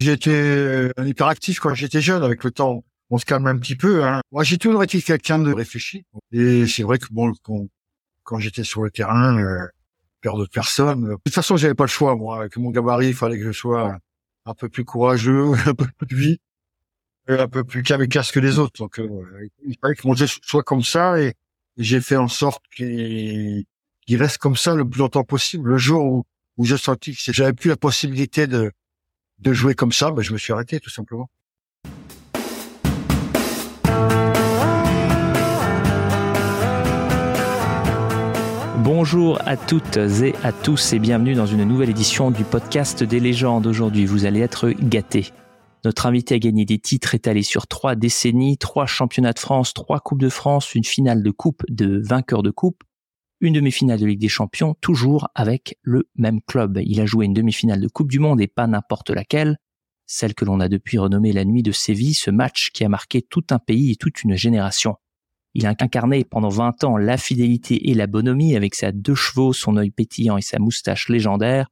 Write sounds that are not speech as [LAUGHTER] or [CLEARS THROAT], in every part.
J'étais un hyperactif quand j'étais jeune. Avec le temps, on se calme un petit peu. Hein. Moi, j'ai toujours été quelqu'un de réfléchi. Et c'est vrai que bon, quand, j'étais sur le terrain, euh, peur de personne. De toute façon, j'avais pas le choix. Moi, avec mon gabarit, il fallait que je sois un peu plus courageux, [LAUGHS] un peu plus vite, un peu plus kamikaze que les autres. Donc, euh, il fallait que mon jeu soit comme ça. Et, j'ai fait en sorte qu'il reste comme ça le plus longtemps possible. Le jour où, où j'ai senti que j'avais plus la possibilité de de jouer comme ça, ben, je me suis arrêté tout simplement. Bonjour à toutes et à tous et bienvenue dans une nouvelle édition du podcast des légendes. Aujourd'hui, vous allez être gâtés. Notre invité a gagné des titres étalés sur trois décennies, trois championnats de France, trois Coupes de France, une finale de Coupe de vainqueur de Coupe, une demi-finale de Ligue des Champions, toujours avec le même club. Il a joué une demi-finale de Coupe du Monde et pas n'importe laquelle, celle que l'on a depuis renommée la nuit de Séville, ce match qui a marqué tout un pays et toute une génération. Il a incarné pendant 20 ans la fidélité et la bonhomie avec ses deux chevaux, son œil pétillant et sa moustache légendaire.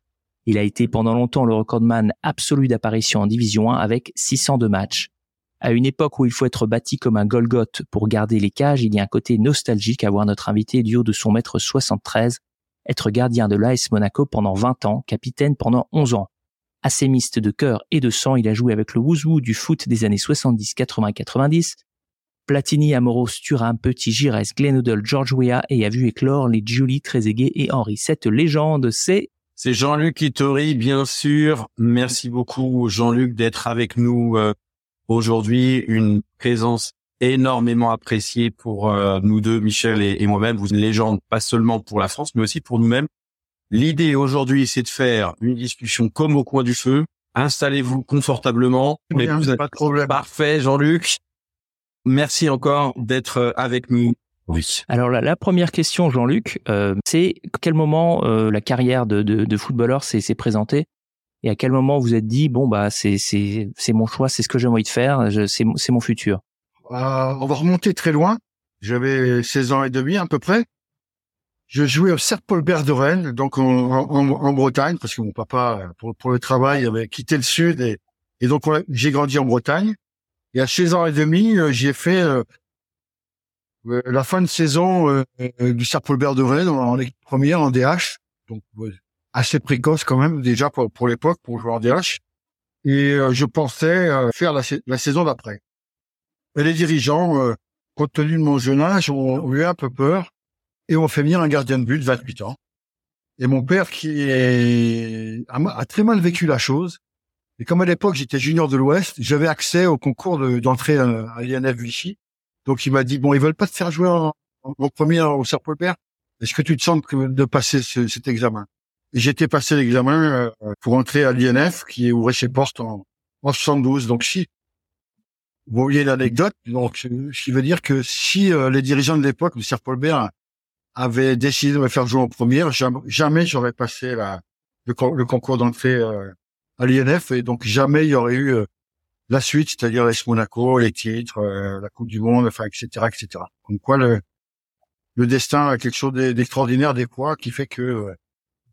Il a été pendant longtemps le recordman absolu d'apparition en Division 1 avec 602 matchs. À une époque où il faut être bâti comme un Golgoth pour garder les cages, il y a un côté nostalgique à voir notre invité du haut de son mètre 73 être gardien de l'AS Monaco pendant 20 ans, capitaine pendant 11 ans. Assémiste de cœur et de sang, il a joué avec le Wouzou du foot des années 70, 80, 90, Platini, Amoros, Turin, Petit, Gires, Glenn George Weah et a vu éclore les Julie, Trezeguet et Henri. Cette légende, c'est... C'est Jean-Luc Ittori, bien sûr. Merci beaucoup, Jean-Luc, d'être avec nous euh, aujourd'hui, une présence énormément appréciée pour euh, nous deux, Michel et, moi-même. Vous êtes une légende, pas seulement pour la France, mais aussi pour nous-mêmes. L'idée aujourd'hui, c'est de faire une discussion comme au coin du feu. Installez-vous confortablement. pas de problème. Parfait, Jean-Luc. Merci encore d'être euh, avec nous. Oui. Alors la, première question, Jean-Luc, euh, c'est quel moment la carrière de, de, de footballeur s'est présentée et à quel moment vous êtes dit bon bah c'est c'est c'est mon choix, c'est ce que j'ai envie de faire, c'est c'est mon futur? Euh, on va remonter très loin. J'avais 16 ans et demi à peu près. Je jouais au Cercle Paulbert de Rennes, donc en, en, Bretagne, parce que mon papa, pour, pour le travail, avait quitté le sud et, et donc j'ai grandi en Bretagne. Et à 16 ans et demi, euh, j'ai fait euh, la fin de saison du Cercle Paulbert de Rennes en, en première en DH. Donc assez précoce quand même déjà pour, pour l'époque pour jouer en DH. Et euh, je pensais euh, faire la, la saison d'après. Et les dirigeants, euh, compte tenu de mon jeune âge, ont, eu un peu peur et ont fait venir un gardien de but de 28 ans. Et mon père, qui est, a, très mal vécu la chose, et comme à l'époque j'étais junior de l'Ouest, j'avais accès au concours d'entrée à, l'INF Vichy. Donc il m'a dit bon, ils veulent pas te faire jouer en, en, premier au Serre-Paul Est-ce que tu te sens de passer cet examen? J'étais passé l'examen euh, pour entrer à l'INF qui ouvrait ses portes en, en 72. Donc si vous voyez l'anecdote, donc ce qui veut dire que si euh, les dirigeants de l'époque, M. Paul Bert, avaient décidé de me faire jouer en première, jamais, j'aurais passé la, le, concours d'entrée euh, à l'INF et donc jamais il y aurait eu la suite, c'est-à-dire les Monaco, les titres, la Coupe du Monde, enfin, etc., etc. Donc quoi, le, le destin a quelque chose d'extraordinaire des fois qui fait que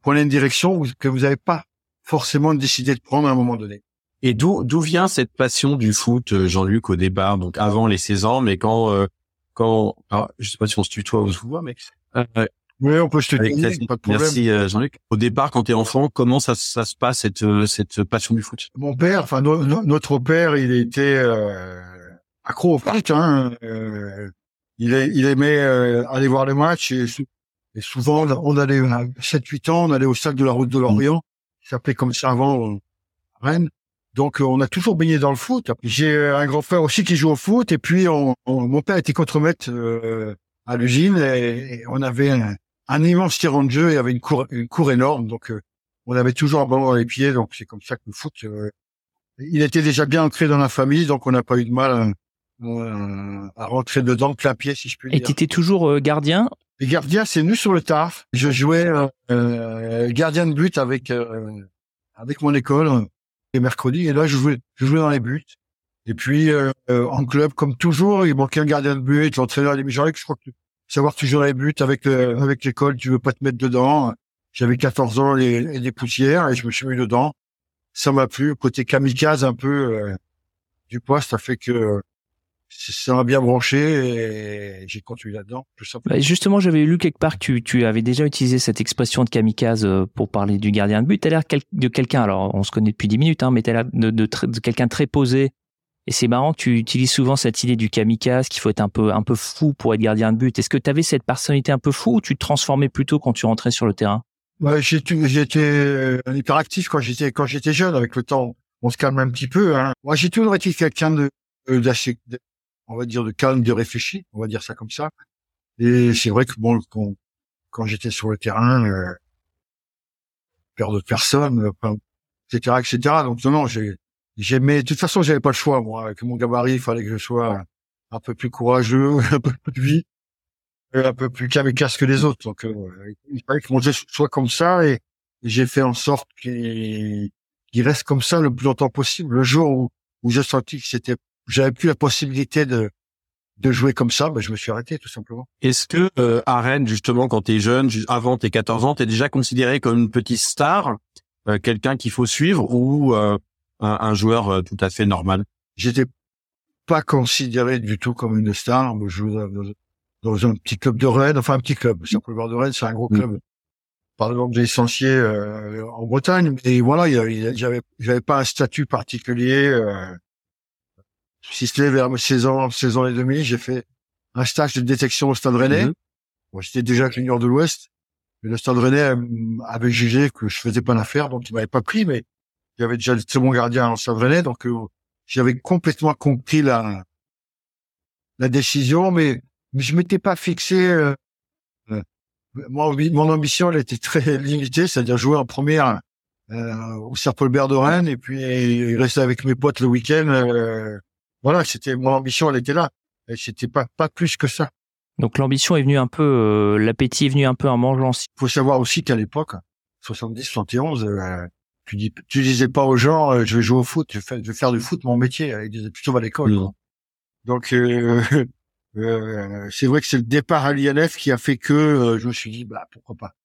prenez une direction que vous n'avez pas forcément décidé de prendre à un moment donné. Et d'où d'où vient cette passion du foot, euh, Jean-Luc, au départ, donc avant les 16 ans, mais quand euh, quand alors, je sais pas si on se tutoie ou on se voit, mais euh, oui, on peut se tutoyer, pas de problème. Merci Jean-Luc. Au départ, quand tu es enfant, comment ça, ça se passe cette cette passion du foot? Mon père, enfin notre père, il était accro au foot. Hein, il, il aimait aller voir les matchs et et souvent, on allait à 7-8 ans, on allait au stade de la route de l'Orient, qui s'appelait comme ça avant euh, Rennes. Donc, euh, on a toujours baigné dans le foot. J'ai un grand frère aussi qui joue au foot. Et puis, on, mon père était contremaître euh, à l'usine et, on avait un, un, immense terrain de jeu et avait une cour, une cour énorme. Donc, on avait toujours un ballon dans les pieds. Donc, c'est comme ça que le foot, il était déjà bien ancré dans la famille. Donc, on n'a pas eu de mal à rentrer dedans plein pied, si je puis dire. Et tu étais toujours gardien les gardiens, c'est nous sur le taf. Je jouais euh, euh, gardien de but avec euh, avec mon école les mercredis. Et là, je jouais, je jouais dans les buts. Et puis en club, comme toujours, il manquait un gardien de but. L'entraîneur dit Jean-Luc, je crois que savoir toujours les buts avec avec l'école, tu veux pas te mettre dedans. J'avais 14 ans et, des poussières et je me suis mis dedans. ça m'a plu. Côté kamikaze un peu euh, du poste, ça fait que ça m'a bien branché et j'ai continué là-dedans. Tout simplement. Bah, justement, j'avais lu quelque part que tu, tu avais déjà utilisé cette expression de kamikaze euh, pour parler du gardien de but. Tu as l'air de quelqu'un, alors on se connaît depuis 10 minutes, hein, mais tu as l'air de, de, de quelqu'un très posé. Et c'est marrant, tu utilises souvent cette idée du kamikaze, qu'il faut être un peu, un peu fou pour être gardien de but. Est-ce que tu avais cette personnalité un peu fou ou tu te transformais plutôt quand tu rentrais sur le terrain? Ouais, j'étais, j'étais un hyperactif quand j'étais, quand j'étais jeune. Avec le temps, on se calme un petit peu. Hein. Moi, j'ai toujours été quelqu'un de, d'assez, on va dire, de calme, de réfléchi. On va dire ça comme ça. Et c'est vrai que bon, quand, j'étais sur le terrain, euh, peur de personne, etc., etc. Donc non, non, j'ai, j'aimais. De toute façon, j'avais pas le choix. Moi, avec mon gabarit, il fallait que je sois un peu plus courageux, [LAUGHS] un peu plus vite un peu plus kamikaze que les autres. Donc, euh, il fallait que mon jeu soit comme ça et, j'ai fait en sorte qu'il reste comme ça le plus longtemps possible. Le jour où, où j'ai senti que c'était, j'avais plus la possibilité de de jouer comme ça, ben, je me suis arrêté tout simplement. Est-ce que euh, à Rennes, justement, quand tu es jeune, avant tes 14 ans, tu es déjà considéré comme une petite star, euh, quelqu'un qu'il faut suivre ou un, un, joueur tout à fait normal? J'étais pas considéré du tout comme une star. Je jouais dans un petit club de Rennes, enfin un petit club. C'est le de Rennes, c'est un gros mm. club. Par exemple, j'ai licencié euh, en Bretagne, et voilà, j'avais, j'avais pas un statut particulier. Euh, si c'était vers mes 16 ans, 16 ans et demi, j'ai fait un stage de détection au Stade Rennais. Moi, j'étais déjà junior de l'Ouest, mais le Stade Rennais euh, avait jugé que je faisais pas l'affaire, donc il m'avait pas pris, mais j'avais déjà très bon gardien en Stade Rennais, donc euh, j'avais complètement compris la la décision, mais mais je m'étais pas fixé. Euh, euh, moi, mon ambition, elle était très [LAUGHS] limitée, c'est-à-dire jouer en première euh, au Serpol de Rennes et puis rester avec mes potes le week-end. Euh, voilà, c'était mon ambition, elle était là. Et c'était pas pas plus que ça. Donc l'ambition est venue un peu, l'appétit est venu un peu en mangeant. Il faut savoir aussi qu'à l'époque, 70, 71, tu dis, tu disais pas aux gens, je vais jouer au foot, je vais, faire, du foot mon métier. Ils disaient plutôt à l'école. Donc [LAUGHS] euh, c'est vrai que c'est le départ à l'INF qui a fait que euh, je me suis dit, bah pourquoi pas.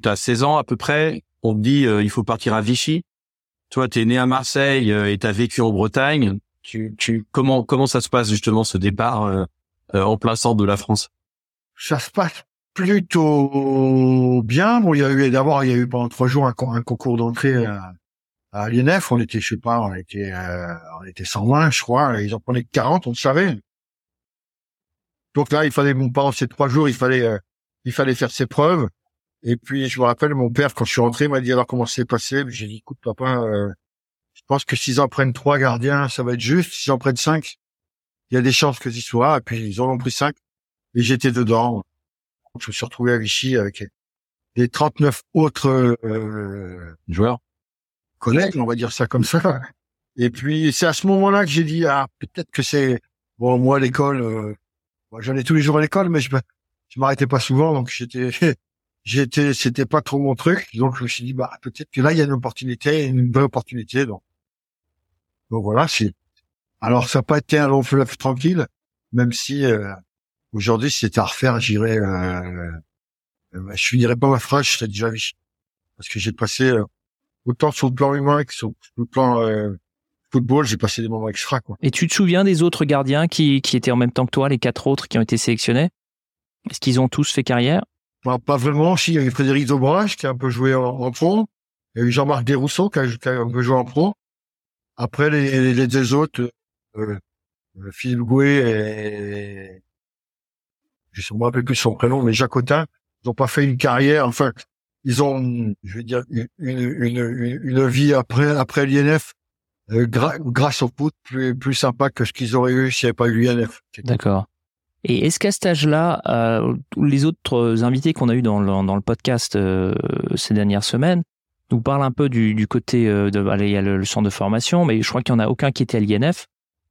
Tu as 16 ans à peu près, on te dit euh, il faut partir à Vichy. Toi, tu es né à Marseille et tu as vécu en Bretagne. Tu, tu, comment, comment ça se passe justement ce départ en plein de la France? Ça se passe plutôt bien. Bon, il y a eu d'abord, il y a eu pendant trois jours un, concours d'entrée à, à l'INF. On était, je sais pas, on était, on était 120, je crois. Ils en prenaient 40, on le savait. Donc là, il fallait, mon pendant ces trois jours, il fallait, euh, il fallait faire ses preuves. Et puis, je me rappelle, mon père, quand je suis rentré, m'a dit alors comment c'est passé? J'ai dit, écoute, papa, euh, pense que s'ils en prennent trois gardiens, ça va être juste. S'ils en prennent cinq, il y a des chances que j'y sois. Et puis, ils en ont pris cinq. Et j'étais dedans. je me suis retrouvé à Vichy avec les 39 autres euh, joueurs, collègues, on va dire ça comme ça. Et puis, c'est à ce moment-là que j'ai dit, ah, peut-être que c'est, bon, moi, l'école, J'allais tous les jours à l'école, mais je, je m'arrêtais pas souvent, donc j'étais, [LAUGHS] j'étais, c'était pas trop mon truc. Donc je me suis dit, bah peut-être que là il y a une opportunité, une vraie opportunité. Donc, donc voilà. C'est alors ça n'a pas été un long fleuve tranquille, même si euh, aujourd'hui si c'était à refaire, j'irais, euh, euh, je finirais pas ma phrase, je serais déjà vu, parce que j'ai passé euh, autant sur le plan humain que sur le plan euh, football, j'ai passé des moments extra. Quoi. Et tu te souviens des autres gardiens qui, qui étaient en même temps que toi, les quatre autres qui ont été sélectionnés? Est-ce qu'ils ont tous fait carrière? Bah, Pas vraiment. Si, il y avait Frédéric Dobrage qui a un peu joué en, pro. Il y a eu Jean-Marc Desrousseaux qui a, qui a, un peu joué en pro. Après, les, les, les autres, euh, euh, Philippe Gouet et... Je ne me rappelle plus son prénom, mais Jacotin, ils n'ont pas fait une carrière. Enfin, ils ont, je vais dire, une, une, une, vie après, après l'INF euh, grâce au foot plus, plus sympa que ce qu'ils auraient eu s'il n'y avait pas eu l'UNF. D'accord. Et est-ce qu'à cet âge-là, euh, les autres invités qu'on a eu dans le, dans le podcast euh, ces dernières semaines nous parlent un peu du, du côté euh, de, allez, il y a le, centre de formation, mais je crois qu'il n'y en a aucun qui était à l'INF.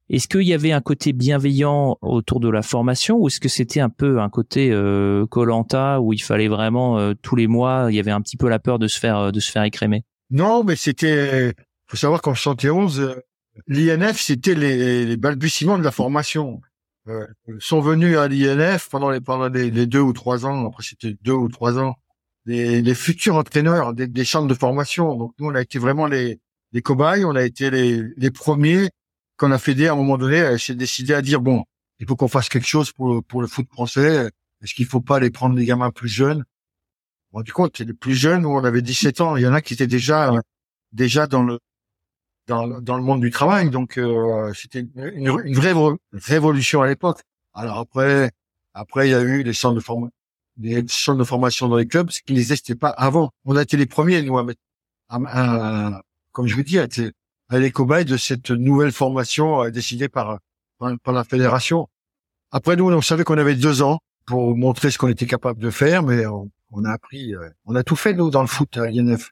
Est-ce qu'il y avait un côté bienveillant autour de la formation ou est-ce que c'était un peu un côté Colanta où il fallait vraiment tous les mois, il y avait un petit peu la peur de se faire de se faire écrémer? Non, mais c'était faut savoir qu'en 71, euh, l'INF, c'était les, les, balbutiements de la formation. Euh, sont venus à l'INF pendant les pendant les, deux ou trois ans. Après, c'était deux ou trois ans. Les, les futurs entraîneurs des, des, centres de formation. Donc nous, on a été vraiment les, les cobayes, on a été les, les premiers qu'on a fait à un moment donné, s'est décidé à dire bon, il faut qu'on fasse quelque chose pour pour le foot français. Est-ce qu'il faut pas aller prendre des gamins plus jeunes? On du compte, les plus jeunes où on avait 17 ans, il y en a qui étaient déjà déjà dans le dans, dans le monde du travail. Donc euh, c'était une, une, vraie révolution à l'époque. Alors après, après il y a eu les centres de formation, des centres de formation dans les clubs, ce qui n'existait pas avant. On a été les premiers nous à mettre, à, comme je vous dis, à, à les cobayes de cette nouvelle formation euh, décidée par, par, la fédération. Après nous, on savait qu'on avait deux ans pour montrer ce qu'on était capable de faire, mais on, a appris, euh, on a tout fait nous dans le foot à l'INF.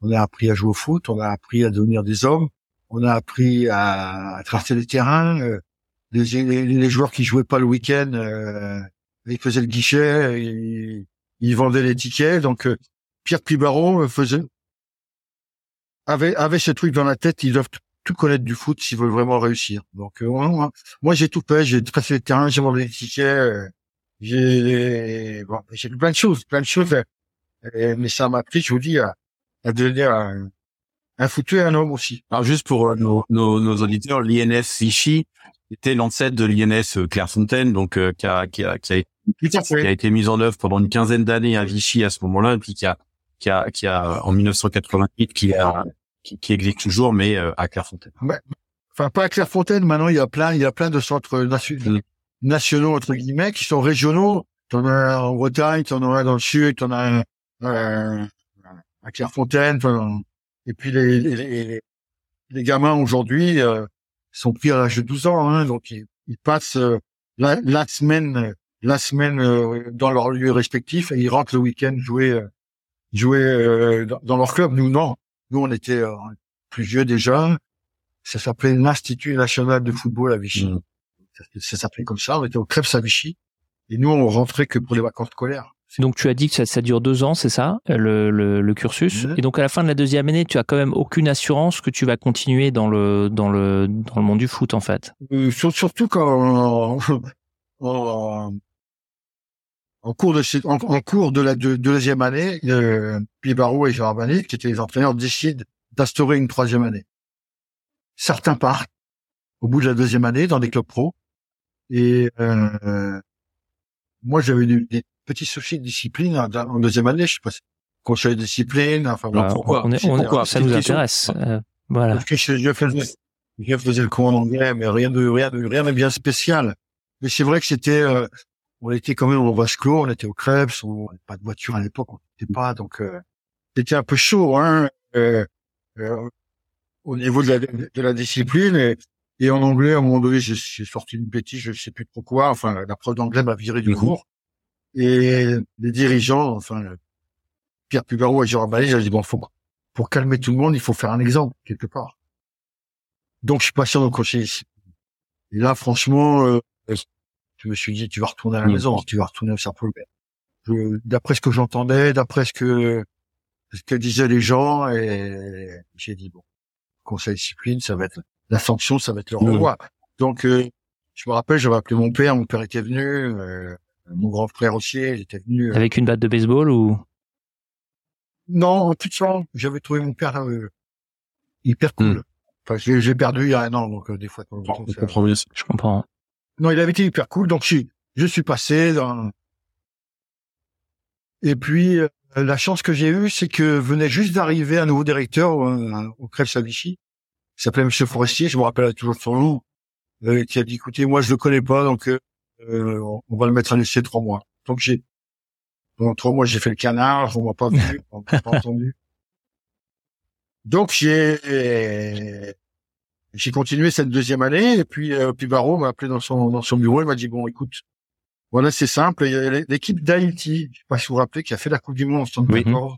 On a appris à jouer au foot, on a appris à devenir des hommes, on a appris à, à traverser les terrains. Euh, les, les, joueurs qui jouaient pas le week-end, euh, ils faisaient le guichet, ils, ils vendaient les tickets. Donc euh, Pierre Pibaron faisait avait avait ce truc dans la tête. Ils doivent tout connaître du foot s'ils veulent vraiment réussir. Donc moi, j'ai tout fait, j'ai traversé les terrains, j'ai vendu les tickets, j'ai bon, j'ai plein de choses, plein de choses. mais ça m'a pris, je vous dis, à, à devenir un, un foutu et un homme aussi. Alors juste pour euh, nos, nos, nos, auditeurs, l'INS Vichy était l'ancêtre de l'INS euh, Clairefontaine, donc euh, qui, a, qui, a, qui, a, qui, a, été mise en œuvre pendant une quinzaine d'années à Vichy à ce moment-là, et puis qui a, qui a, qui a en 1988 qui a qui, qui existe toujours, mais à Clairefontaine. enfin, pas à Clairefontaine. Maintenant, il y a plein, il y a plein de centres mm. nationaux entre guillemets qui sont régionaux. T'en as en Bretagne, t'en as dans le sud, t'en as euh, à Clairefontaine. Et puis les, les, les gamins aujourd'hui euh, sont pris à l'âge de 12 ans, hein, donc ils, ils passent euh, la, la, semaine la semaine euh, dans leur lieu respectif et ils rentrent le week-end jouer jouer dans, leur club. Nous non, nous on était plus vieux déjà. Ça s'appelait l'Institut national de football à Vichy. Mmh. Ça, s'appelait comme ça. On était au Krebs à Vichy et nous on rentrait que pour les vacances scolaires. Donc tu as dit que ça, ça dure deux ans, c'est ça, le, le, le cursus. Et donc à la fin de la deuxième année, tu as quand même aucune assurance que tu vas continuer dans le dans le dans le monde du foot en fait. Euh, surtout quand [LAUGHS] en, en cours de en, en, cours de la de, deuxième année, euh, et Gérard Banet, qui étaient les entraîneurs, décident d'instaurer une troisième année. Certains partent au bout de la deuxième année dans des clubs pro. Et euh, moi, j'avais des, petit souci de discipline en deuxième année, je sais pas, conseil de discipline, enfin voilà, pourquoi, on est, on pourquoi ça nous intéresse. Euh, voilà. Parce que je, je, faisais, je faisais le cours en anglais, mais rien de rien de rien de bien spécial. Mais c'est vrai que c'était, euh, on était quand même au vase clos, on était au Krebs, on n'avait pas de voiture à l'époque, on n'était pas, donc euh, c'était un peu chaud, hein, euh, euh, au niveau de la, de la discipline. Et, et en anglais, à un moment donné, j'ai sorti une bêtise, je sais plus trop quoi. Enfin, la preuve d'anglais m'a viré du mhm. cours. Et les dirigeants, enfin, Pierre Pugaro et Gérard Ballet, j'ai dit, bon, faut, pour calmer tout le monde, il faut faire un exemple, quelque part. Donc, je suis dans le conseil ici. Et là, franchement, euh, je me suis dit, tu vas retourner à la maison, tu vas retourner au cercle D'après ce que j'entendais, d'après ce que, ce que disaient les gens, et j'ai dit, bon, conseil discipline, ça va être, la sanction, ça va être le renvoi. Donc, euh, je me rappelle, j'avais appelé mon père, mon père était venu, euh, mon grand frère aussi, il était venu. Euh, Avec une batte de baseball ou? Non, en toute ça, j'avais trouvé mon père euh, hyper cool. Hmm. Enfin, j'ai perdu il y a un an, donc euh, des fois. je comprends mieux. Je comprends. Non, il avait été hyper cool, donc je, je suis passé dans. Et puis la chance que j'ai eue, c'est que venait juste d'arriver un nouveau directeur au Crève Savichy, qui s'appelait Monsieur Forestier, je me rappelle toujours son nom, qui a dit écoutez, moi je le connais pas, donc euh, on va le mettre à l'essai trois mois. Donc j'ai pendant trois mois j'ai fait le canard, on m'a pas vu, [LAUGHS] on m'a pas entendu. Donc j'ai j'ai continué cette deuxième année et puis euh, puis Barreau m'a appelé dans son dans son bureau, il m'a dit bon écoute, voilà c'est simple, il y a l'équipe d'Haïti, je sais pas si vous vous rappelez, qui a fait la Coupe du Monde en 74,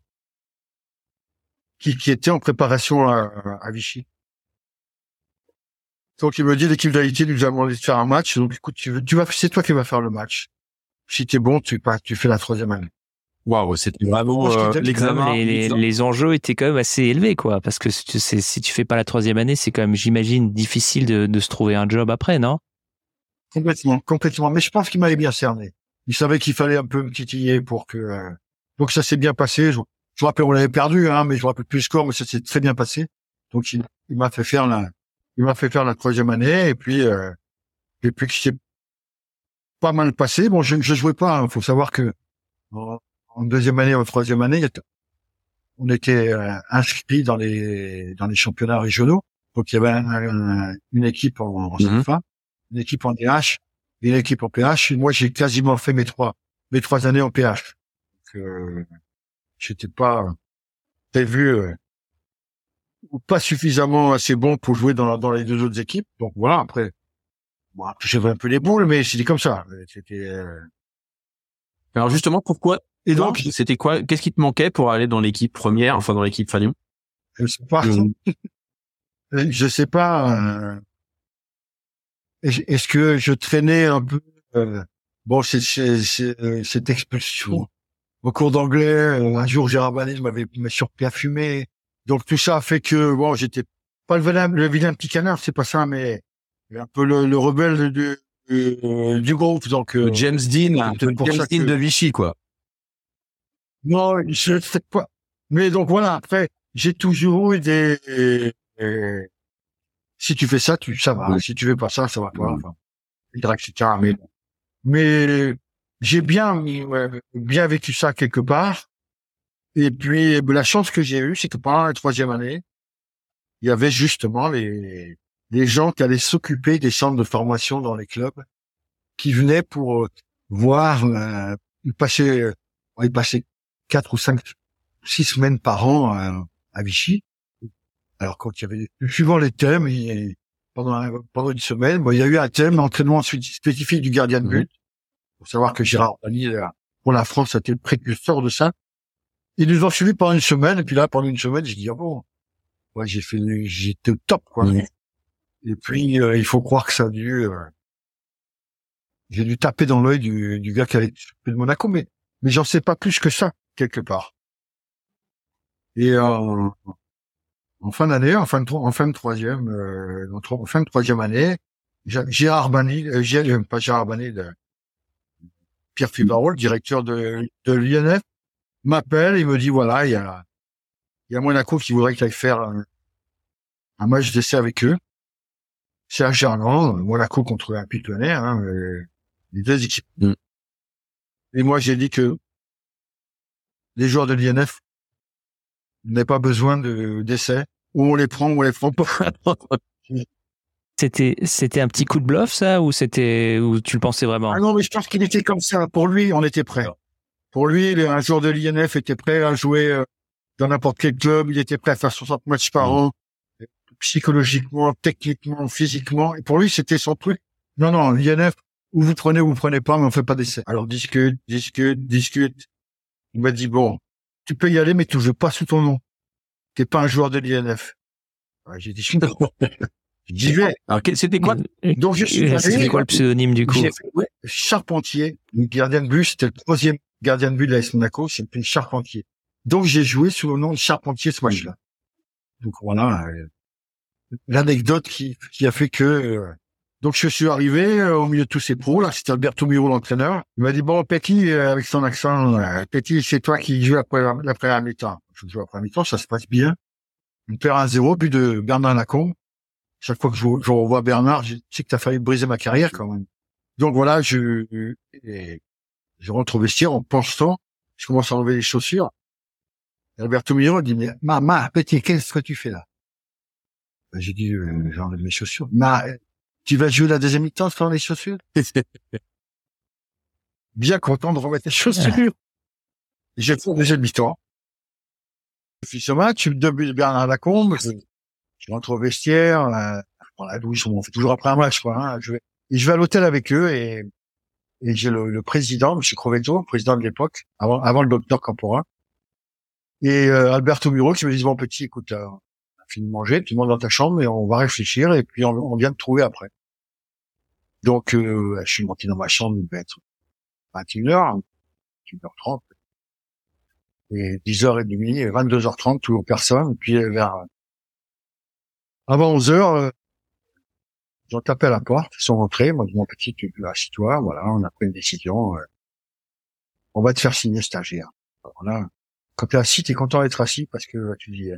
qui qui était en préparation à, à Vichy. Donc il me dit l'équipe d'Haïti nous a demandé de faire un match. Donc écoute, tu, tu vas, c'est toi qui vas faire le match. Si t'es bon, tu pas, tu fais la troisième année. Waouh, c'était vraiment euh, l'examen. Les, les, enjeux étaient quand même assez élevés, quoi. Parce que si tu, fais pas la troisième année, c'est quand même, j'imagine, difficile de, de se trouver un job après, non? Complètement, complètement. Mais je pense qu'il m'avait bien cerné. Il savait qu'il fallait un peu me titiller pour que. Euh... Donc ça s'est bien passé. Je, je me rappelle, on l'avait perdu, hein, mais je me rappelle plus le score, mais ça s'est très bien passé. Donc il, m'a fait faire la, il m'a fait faire la troisième année et puis euh, et puis que c'est pas mal passé. Bon, je ne jouais pas. Il hein. faut savoir que en, deuxième année, en troisième année, on était euh, inscrit dans les dans les championnats régionaux. Donc il y avait une équipe en, en mhm. une équipe en DH et une équipe en PH. Et moi, j'ai quasiment fait mes trois mes trois années en PH. Donc, euh, j'étais pas prévu euh, ou pas suffisamment assez bon pour jouer dans, dans les deux autres équipes. Donc voilà, après, bon, j'avais un peu les boules, mais c'était comme ça. C'était. Euh, Alors justement, pourquoi Et donc, c'était quoi Qu'est-ce qui te manquait pour aller dans l'équipe première, enfin dans l'équipe Fanion Je sais pas. je [LAUGHS] sais pas. Est-ce que je traînais un peu Bon, c'est cette expulsion au cours d'anglais. Euh, un jour, Gérard Banet m'avait surpris à fumer. Donc tout ça a fait que bon, j'étais pas le vilain, le vilain petit canard, c'est pas ça, mais un peu le, le rebelle du, du, du groupe. Donc euh, James Dean, James Dean de Vichy, quoi. Non, je sais pas. Mais donc voilà. Après, j'ai toujours eu des. si tu fais ça, tu ça va. Si tu fais pas ça, ça va pas. Enfin, etc. Mais mais j'ai bien bien vécu ça quelque part. Et puis la chance que j'ai eue, c'est que pendant la troisième année, il y avait justement les les gens qui allaient s'occuper des centres de formation dans les clubs, qui venaient pour euh, voir euh, passer euh, ils passaient quatre ou cinq six semaines par an à, Vichy. Alors quand il y avait suivant les thèmes, pendant pendant une semaine, bon, il y a eu un thème entraînement spécifique du gardien de but. Faut savoir que Gérard Bani, euh, pour la France, a été le précurseur de ça. Ils nous ont suivis pendant une semaine, et puis là, pendant une semaine, j'ai dit, ah bon, ouais, j'ai fait, j'étais au top, quoi. Et puis, euh, il faut croire que ça a dû, euh, j'ai dû taper dans l'œil du, du gars qui avait de Monaco, mais, mais j'en sais pas plus que ça, quelque part. Et en fin d'année, en fin de, en fin de troisième, en fin de troisième année, Gérard Bani, euh, pas Gérard Bani, de, Pierre Fibarol, directeur de, de l'INF, m'appelle et me dit voilà, il y a, il y a Monaco qui voudrait que faire un, match d'essai avec eux. C'est à Gerland, Monaco contre un Lyonnais, hein, euh, les deux équipes. Mm. Et moi, j'ai dit que les joueurs de l'INF n'aient pas besoin de d'essai. Ou on les prend ou on les prend pas. [LAUGHS] C'était c'était un petit coup de bluff ça ou c'était ou tu le pensais vraiment? Ah non mais je pense qu'il était comme ça. Pour lui, on était prêt. Pour lui, un joueur de l'INF était prêt à jouer euh, dans n'importe quel club. Il était prêt à faire 60 matchs par mm. an, psychologiquement, techniquement, physiquement. Et pour lui, c'était son truc. Non non, l'INF, ou vous prenez ou vous prenez pas, mais on fait pas d'essai. Alors discute, discute, discute. Il m'a dit bon, tu peux y aller, mais tu joues pas sous ton nom. T'es pas un joueur de l'INF. J'ai dit [LAUGHS] J'y vais. Alors, c'était quoi Donc, je suis C'était quoi le pseudonyme du coup Charpentier, gardien de but. C'était le troisième gardien de but de la Monaco. C'était Charpentier. Donc, j'ai joué sous le nom de Charpentier ce match-là. Donc voilà euh, l'anecdote qui, qui a fait que. Euh, donc, je suis arrivé euh, au milieu de tous ces pros. Là, c'était Alberto Miro, l'entraîneur. Il m'a dit bon, Petit, avec son accent, Petit, c'est toi qui joues après la première mi-temps. Je joue après la mi-temps, ça se passe bien. On perd un zéro, but de Bernard Lacombe chaque fois que je, je revois Bernard, je sais que tu as failli briser ma carrière quand même. Donc voilà, je, je rentre au vestiaire en pensant, je commence à enlever les chaussures. Et Alberto Miro dit, mais maman, petit, qu'est-ce que tu fais là? Ben, J'ai dit, euh, j'enlève mes chaussures. Mais tu vas jouer la deuxième mi-temps sans les chaussures? [LAUGHS] Bien content de remettre les chaussures. [LAUGHS] J'ai fait la deuxième mi-temps. Je fais ce match, de Bernard Lacombe, je rentre au vestiaire, je prends la douche, on fait toujours après un match, quoi. Hein, je vais, et je vais à l'hôtel avec eux et, et j'ai le, le, président, M. Crovetto, président de l'époque, avant, avant le docteur Campora, et euh, Alberto Muro qui me dit bon petit, écoute, euh, on a fini de manger, tu montes dans ta chambre et on va réfléchir et puis on, vient te trouver après. Donc euh, je suis monté dans ma chambre, il devait être 21h, 21h30, et 10h30, 22h30, toujours personne, puis vers avant 11 heures, euh, ils ont tapé à la porte, ils sont rentrés, moi, mon petit, tu assis-toi, voilà, on a pris une décision, euh, on va te faire signer stagiaire. Voilà. Quand t'es assis, t'es content d'être assis parce que tu dis,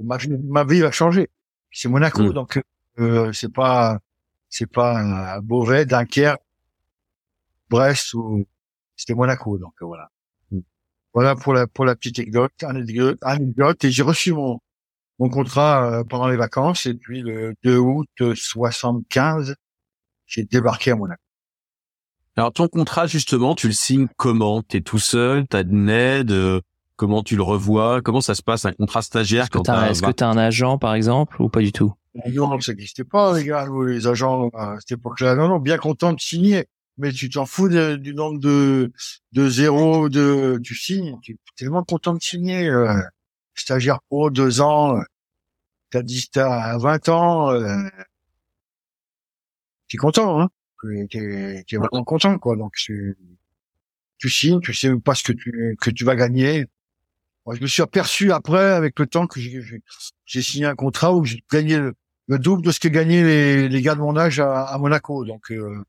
ma, ma vie va changer. C'est Monaco, Mm. donc euh, c'est pas c'est pas euh, Beauvais, Dunkerque, Brest ou c'était Monaco, donc euh, voilà. Mm. Voilà pour la pour la petite anecdote, anecdote, anecdote. et j'ai reçu mon mon contrat euh, pendant les vacances et puis le 2 août 75, j'ai débarqué à Monaco. Alors ton contrat justement, tu le signes comment? T'es tout seul? T'as une aide euh, Comment tu le revois? Comment ça se passe un contrat stagiaire Est-ce que quand t'as t'as est-ce que t'as un agent, par exemple, ou pas du tout? Non, ça n'existait pas, les gars, les agents à cette époque-là. Non, non, bien content de signer. Mais tu t'en fous de- du nombre de, de zéros de, tu signes. Tu es tellement content de signer. Euh, stagiaire pro, deux ans. T'as dit t'as 20 ans. Euh, t'es content, hein. T'es, t'es- t'es vraiment content, quoi. Donc, tu, tu signes, tu sais pas ce que tu, que tu vas gagner. Moi, je me suis aperçu après, avec le temps, que j'ai, j'ai- j'ai signé un contrat où j'ai gagné le, le double de ce que gagnaient les, les gars de mon âge à, à Monaco. Donc, euh,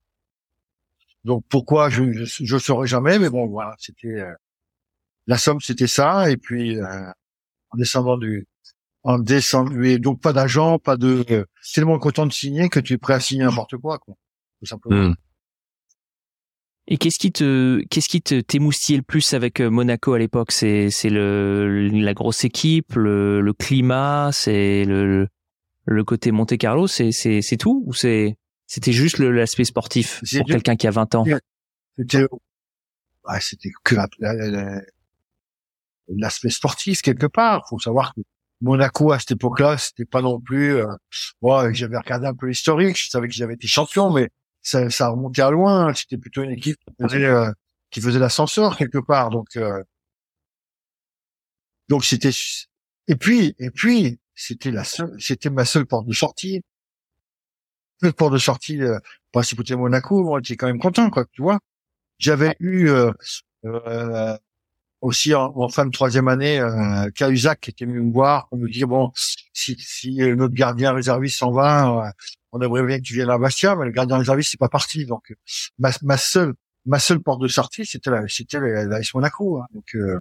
donc pourquoi je je, je saurais jamais, mais bon voilà, c'était euh, la somme, c'était ça. Et puis euh, en descendant du, en descendant, et donc pas d'agent, pas de, euh, tellement content de signer que tu es prêt à signer n'importe quoi, quoi, tout simplement. Hmm. Et qu'est-ce qui te, qu'est-ce qui te t'émoustillait le plus avec euh, Monaco à l'époque? C'est, c'est le, la grosse équipe, le, le climat, c'est le, le côté Monte Carlo, c'est, c'est, c'est tout ou c'est, c'était juste le- l'aspect sportif C'est pour du- quelqu'un qui a 20 ans? C'était, ouais, c'était que la- la- la- l'aspect sportif quelque part. Faut savoir que Monaco à cette époque-là, c'était pas non plus. Euh, ouais, j'avais regardé un peu l'historique, je savais que j'avais été champion, mais ça, ça remontait à loin. C'était plutôt une équipe qui faisait, euh, qui faisait l'ascenseur quelque part. Donc, euh, donc c'était. Et puis, et puis, c'était la seule, c'était ma seule porte de sortie. Seule porte de sortie. Euh, principauté Monaco, moi, j'étais quand même content, quoi. Tu vois. J'avais eu euh, euh, aussi en, en fin de troisième année euh, Cahuzac qui était venu me voir pour me dire bon si, si euh, notre gardien réserviste s'en va, euh, on aimerait bien que tu viennes à Bastia, mais le gardien réserviste c'est pas parti. Donc ma, ma seule ma seule porte de sortie c'était la c'était la, la AS Monaco. Hein. Donc euh,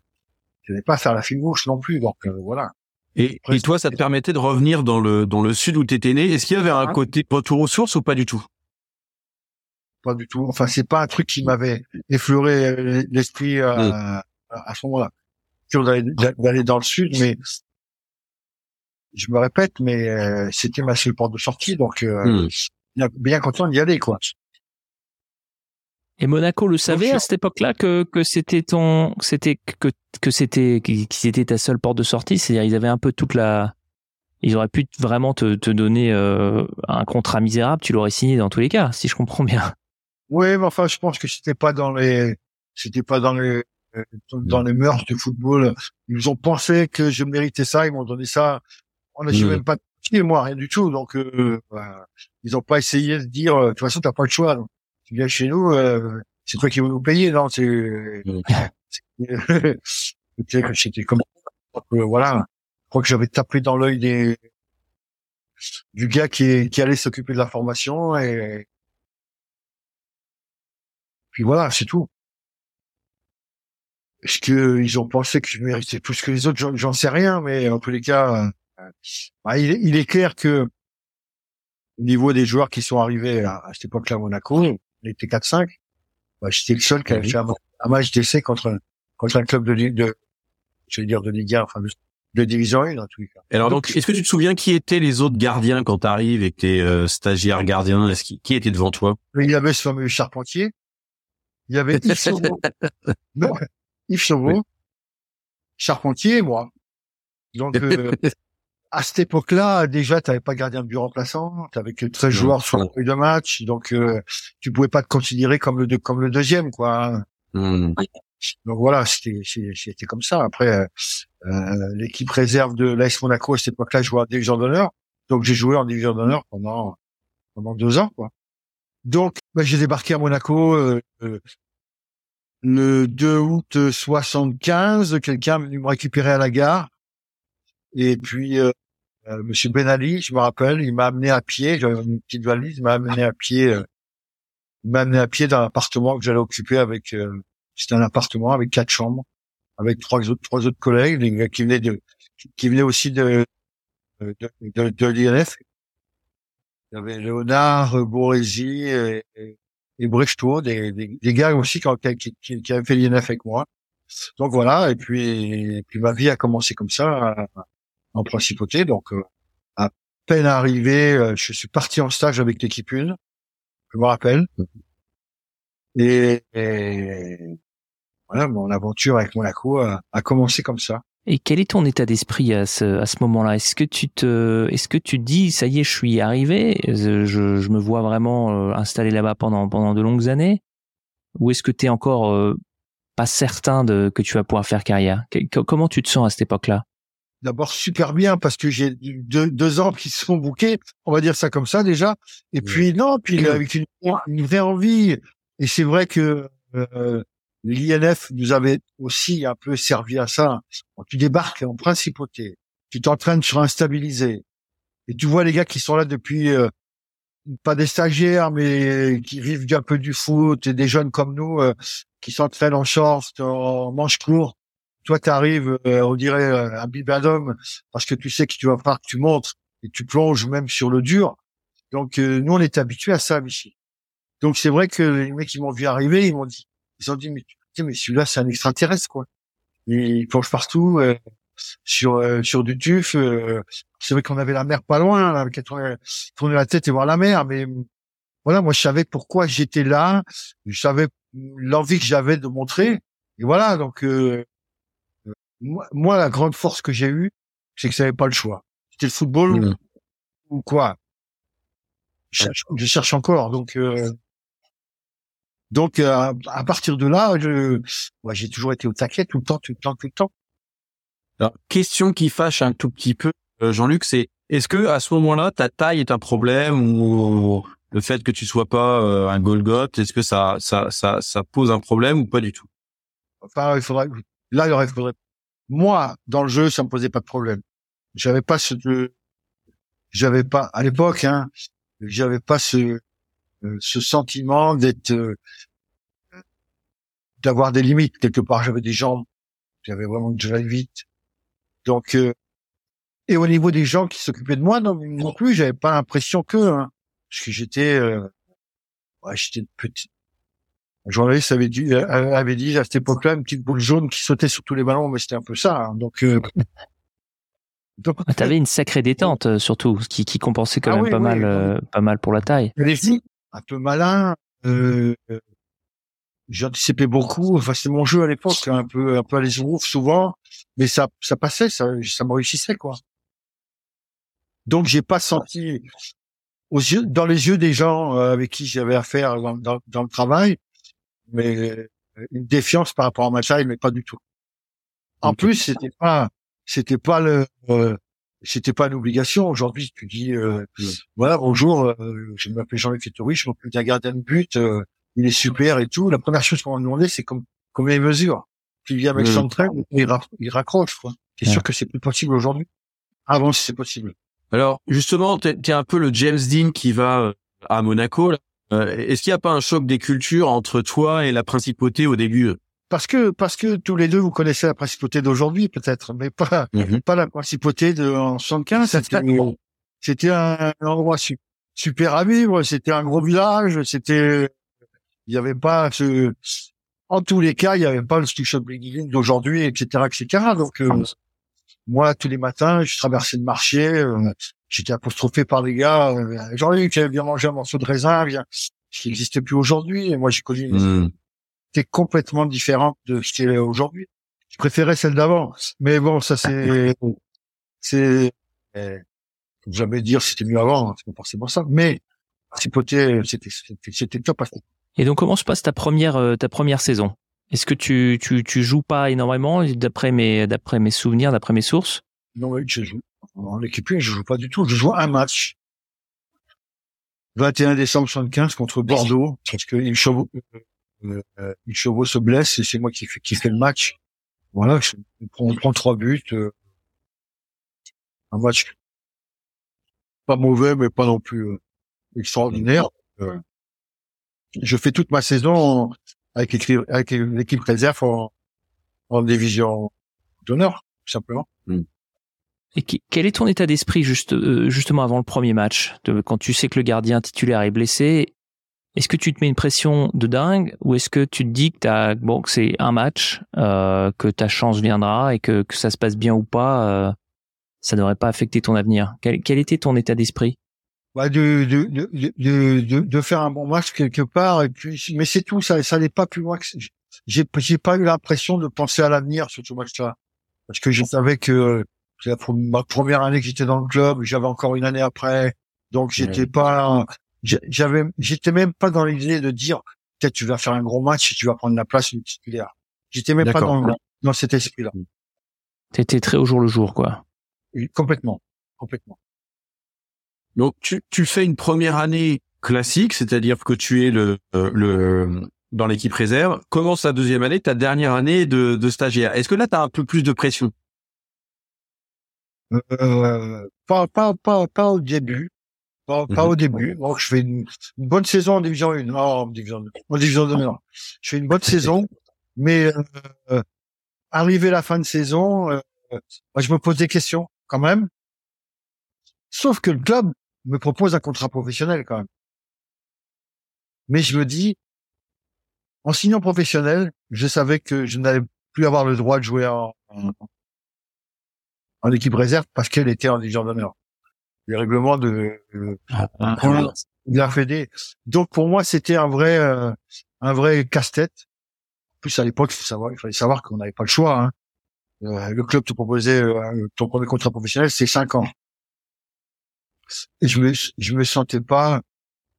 je n'allais pas faire la gauche non plus. Donc euh, voilà. Et, et toi, ça te permettait de revenir dans le dans le sud où t'étais né. Est-ce qu'il y avait un Ouais. côté retour aux sources ou pas du tout? Pas du tout. Enfin c'est pas un truc qui m'avait effleuré l'esprit euh, à, à ce moment-là. D'aller dans le sud, mais je me répète, mais euh, c'était ma seule porte de sortie, donc euh, Hmm. bien, content d'y aller, quoi. Et Monaco le savait à cette époque-là que, que c'était ton, que c'était que que c'était qu'ils étaient ta seule porte de sortie? C'est-à-dire ils avaient un peu toute la, ils auraient pu vraiment te, te donner euh, un contrat misérable. Tu l'aurais signé dans tous les cas, si je comprends bien. Oui, mais enfin, je pense que c'était pas dans les, c'était pas dans les, dans les mœurs du football. Ils ont pensé que je méritais ça, ils m'ont donné ça. On n'a Mm. même pas de moi, rien du tout. Donc, euh, voilà. ils ont pas essayé de dire, euh, de toute façon, t'as pas le choix. donc. Tu viens chez nous, euh, c'est toi qui vas nous payer, non C'est, Mm. [LAUGHS] c'était comme, Donc, euh, voilà. Je crois que j'avais tapé dans l'œil des du gars qui, qui allait s'occuper de la formation et puis voilà, c'est tout. Est-ce que ils ont pensé que je méritais plus que les autres J'en- J'en sais rien, mais en tous les cas, euh, bah, il, est, il est clair que au niveau des joueurs qui sont arrivés à, à cette époque-là à Monaco, on était 4-5. Bah, J'étais le seul qui avait fait un, un match d'essai contre contre un club de de, je vais dire de Ligue 1, enfin de, de Division 1 en tous les cas. Alors donc, est-ce que tu te souviens qui étaient les autres gardiens quand t'arrives et que t'es euh, stagiaire gardien? Est-ce qui, qui était devant toi? Il y avait ce fameux Charpentier. Il y avait. Non, [LAUGHS] Yves Sauveau. Oui. Charpentier et moi. Donc, euh, [LAUGHS] à cette époque-là, déjà, tu n'avais pas gardien de but remplaçant, tu n'avais que 13 joueurs sur la feuille de match, donc euh, tu pouvais pas te considérer comme le deux- comme le deuxième, quoi. hein. Hmm. Donc voilà, c'était comme ça. Après, euh, euh, l'équipe réserve de l'AS Monaco à cette époque-là jouait en division d'honneur, donc j'ai joué en division d'honneur pendant pendant deux ans, quoi. Donc, bah, j'ai débarqué à Monaco euh, euh, le 2 août 75. Quelqu'un venu me récupérer à la gare. Et puis, euh, euh, Monsieur Ben Ali, je me rappelle, il m'a amené à pied. J'avais une petite valise, il m'a amené à pied. euh, il m'a amené à pied dans l'appartement que j'allais occuper avec. euh, C'était un appartement avec quatre chambres, avec trois autres trois collègues, des gars qui venaient aussi de de, de l'INF. Il y avait Léonard, Borézy et, et, et Brechtour, des, des, des, gars aussi qui, qui, qui avaient fait l'INF avec moi. Donc voilà, et puis, et puis ma vie a commencé comme ça en principauté. Donc euh, à peine arrivé, euh, je suis parti en stage avec l'équipe 1, je me rappelle. Et, voilà, mon aventure avec Monaco a, commencé comme ça. Et quel est ton état d'esprit à ce, à ce moment-là? Est-ce que tu te, est-ce que tu te dis, ça y est, je suis arrivé, je, je me vois vraiment euh, installé là-bas pendant pendant de longues années, ou est-ce que tu es encore euh, pas certain de que tu vas pouvoir faire carrière? Comment tu te sens à cette époque-là? D'abord super bien parce que j'ai deux, deux ans qui se sont bouqués, on va dire ça comme ça déjà. Et puis non, puis [CLEARS THROAT] avec une, une vraie envie. Et c'est vrai que euh, l'INF nous avait aussi un peu servi à ça. Tu débarques en principauté, tu t'entraînes sur un stabilisé, et tu vois les gars qui sont là depuis, euh, pas des stagiaires, mais qui vivent un peu du foot, et des jeunes comme nous, euh, qui s'entraînent en short, en manche court. Toi, tu arrives, euh, on dirait un bibadum, parce que tu sais que tu vas faire tu montres, et tu plonges même sur le dur. Donc, nous, on est habitués à ça, Michi. Donc, c'est vrai que les mecs qui m'ont vu arriver, ils m'ont dit, ils ont dit, mais, mais celui-là, c'est un extraterrestre, quoi. Il plonge partout, euh, sur euh, sur du tuf. Euh, c'est vrai qu'on avait la mer pas loin, là, avec tourner, tourner la tête et voir la mer, mais voilà, moi, je savais pourquoi j'étais là. Je savais l'envie que j'avais de montrer. Et voilà, donc moi, moi, la grande force que j'ai eue, c'est que ça n'avait pas le choix. C'était le football mmh. ou quoi? Je cherche, je cherche encore, donc. Donc euh, à partir de là, je, ouais, j'ai toujours été au taquet tout le temps, tout le temps, tout le temps. Alors, question qui fâche un tout petit peu, euh, Jean-Luc, c'est est-ce que à ce moment-là, ta taille est un problème ou le fait que tu sois pas euh, un Golgoth, est-ce que ça, ça, ça, ça pose un problème ou pas du tout? Enfin, il faudrait. Là, il faudrait. Moi, dans le jeu, ça me posait pas de problème. J'avais pas ce, j'avais pas à l'époque, hein, j'avais pas ce ce sentiment d'être euh, d'avoir des limites. Quelque part j'avais des jambes j'avais vraiment que j'allais vite. Donc euh, et au niveau des gens qui s'occupaient de moi non, non plus j'avais pas l'impression que hein, parce que j'étais ouais, j'étais petit un journaliste avait dit avait dit à cette époque-là une petite boule jaune qui sautait sur tous les ballons mais c'était un peu ça hein, donc [LAUGHS] donc, ah, t'avais une sacrée détente surtout, qui, qui compensait quand ah même pas mal, pas mal pour la taille un peu malin. Euh, J'anticipais beaucoup. Enfin, c'était mon jeu à l'époque, un peu, un peu à l'esbrouf souvent, mais ça, ça passait, ça, ça me réussissait quoi. Donc, j'ai pas senti aux yeux, dans les yeux des gens euh, avec qui j'avais affaire dans, dans, dans, le travail, mais euh, une défiance par rapport à ma taille, mais pas du tout. En plus, c'était pas, c'était pas le, euh, c'était pas une obligation. Aujourd'hui, tu dis, euh, voilà, bonjour, euh, je m'appelle Jean-Luc Fettori, je m'occupe d'un gardien de but, euh, il est super et tout. La première chose qu'on m'a demandé, c'est comme, combien il mesure? Tu viens avec son train, il, il raccroche, quoi. T'es sûr que c'est plus possible aujourd'hui? Avant, si c'est possible. Alors, justement, t'es es un peu le James Dean qui va euh, à Monaco, Est-ce qu'il n'y a pas un choc des cultures entre toi et la principauté au début parce que parce que tous les deux vous connaissez la principauté d'aujourd'hui peut-être, mais pas mhm. pas la principauté de en 75. C'était un, endroit super à vivre, c'était un gros village, c'était il y avait pas ce en tous les cas il y avait pas le shopping d'aujourd'hui, etc., etc. Donc euh, moi tous les matins je traversais le marché, euh, j'étais apostrophé par les gars, euh, Jean-Luc bien mangé un morceau de raisin, qui n'existait plus aujourd'hui, et moi j'ai connu était complètement différente de ce qu'elle est aujourd'hui. Je préférais celle d'avant. Mais bon, ça c'est, c'est, euh, jamais dire c'était mieux avant, c'est pas forcément ça. Mais c'était, c'était, c'était top. Et donc, comment se passe ta première, euh, ta première saison? Est-ce que tu, tu, tu joues pas énormément, d'après mes, d'après mes souvenirs, d'après mes sources? Non, oui, je joue. En équipe, je joue pas du tout. Je joue un match. 21 décembre 75 contre Bordeaux, parce que euh, euh Chauveau se blesse et c'est moi qui, qui fais le match. Voilà, on prend, trois buts. Euh, un match pas mauvais, mais pas non plus euh, extraordinaire. je fais toute ma saison avec l'équipe réserve en, en division d'honneur, tout simplement. Mm. Et quel est ton état d'esprit juste, euh, justement avant le premier match, quand tu sais que le gardien titulaire est blessé Est-ce que tu te mets une pression de dingue ou est-ce que tu te dis que, as, bon, que c'est un match, euh, que ta chance viendra et que, que ça se passe bien ou pas, euh, ça ne devrait pas affecter ton avenir? Quel, quel était ton état d'esprit? Bah de, de, de, de, de, faire un bon match quelque part, mais c'est tout, ça, ça n'est pas plus loin que j'ai, j'ai pas eu l'impression de penser à l'avenir sur ce match-là. Parce que je savais que c'est la ma première année que j'étais dans le club, j'avais encore une année après, donc j'étais pas, j'avais, j'étais même pas dans l'idée de dire peut-être tu vas faire un gros match et tu vas prendre la place du titulaire. J'étais même pas dans, dans cet esprit-là. T'étais très au jour le jour, quoi. complètement, complètement. Donc tu, tu fais une première année classique, c'est-à-dire que tu es le, euh, le dans l'équipe réserve. Commence la deuxième année, ta dernière année de, de stagiaire? Est-ce que là tu as un peu plus de pression? Euh, pas, pas, pas, pas au début. Pas, pas au début. Donc, je fais une, bonne saison en division 1. Non, en division 2. En division 2, non. Je fais une bonne saison. Mais, euh, arrivé la fin de saison, euh, moi, je me pose des questions, quand même. Sauf que le club me propose un contrat professionnel, quand même. Mais je me dis, en signant professionnel, je savais que je n'allais plus avoir le droit de jouer en, en équipe réserve parce qu'elle était en division d'honneur. Les règlements de, ah, ah, de la Fédé. Donc pour moi, c'était un vrai euh, un vrai casse-tête. En plus à l'époque, il fallait savoir qu'on n'avait pas le choix. Hein. Euh, le club te proposait euh, ton premier contrat professionnel, c'est cinq ans. Et je me je me sentais pas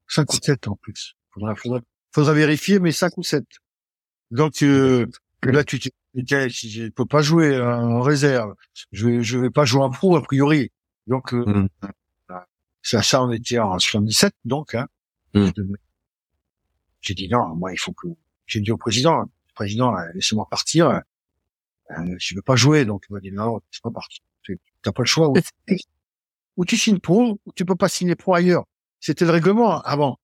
cinq ou sept en plus. Faudrait faudrait, faudrait vérifier, mais cinq ou sept. Donc là, tu je peux pas jouer en réserve. Je vais, je vais pas jouer en pro a priori. Donc euh, mm. Ça, ça on était en 77 donc. Hein. Mm. J'ai dit non, moi il faut que. J'ai dit au président, président, euh, laissez-moi partir. Euh, je veux pas jouer, donc il m'a dit non, c'est pas parti. T'as pas le choix. Ou tu signes pro, ou tu peux pas signer pro ailleurs. C'était le règlement avant.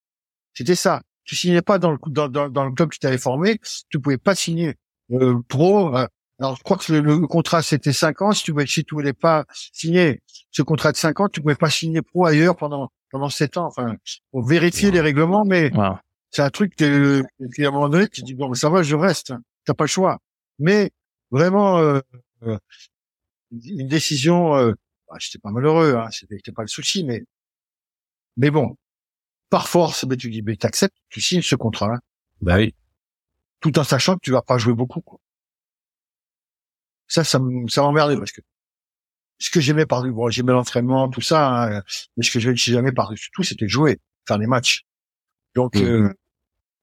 C'était ça. Tu signais pas dans le dans, dans, dans le club que tu t'avais formé, tu pouvais pas signer euh, pro. Euh, alors, je crois que le, contrat c'était cinq ans. Si tu voulais, si tu voulais pas signer ce contrat de cinq ans, tu pouvais pas signer pro ailleurs pendant pendant sept ans. Enfin, pour vérifier les règlements, mais c'est un truc que, à un moment donné, tu dis bon, ça va, je reste. T'as pas le choix. Mais vraiment, euh, une décision. Euh, bah, j'étais pas malheureux, hein, c'était pas le souci, mais mais bon, par force, ben, tu dis, ben, t'acceptes, tu signes ce contrat-là. Bah oui tout en sachant que tu vas pas jouer beaucoup. Quoi. Ça, ça, ça m'emmerdait parce que ce que j'aimais par bon, j'aimais l'entraînement, tout ça, hein, mais ce que je jamais par tout, c'était jouer, faire des matchs. Donc, mmh. euh,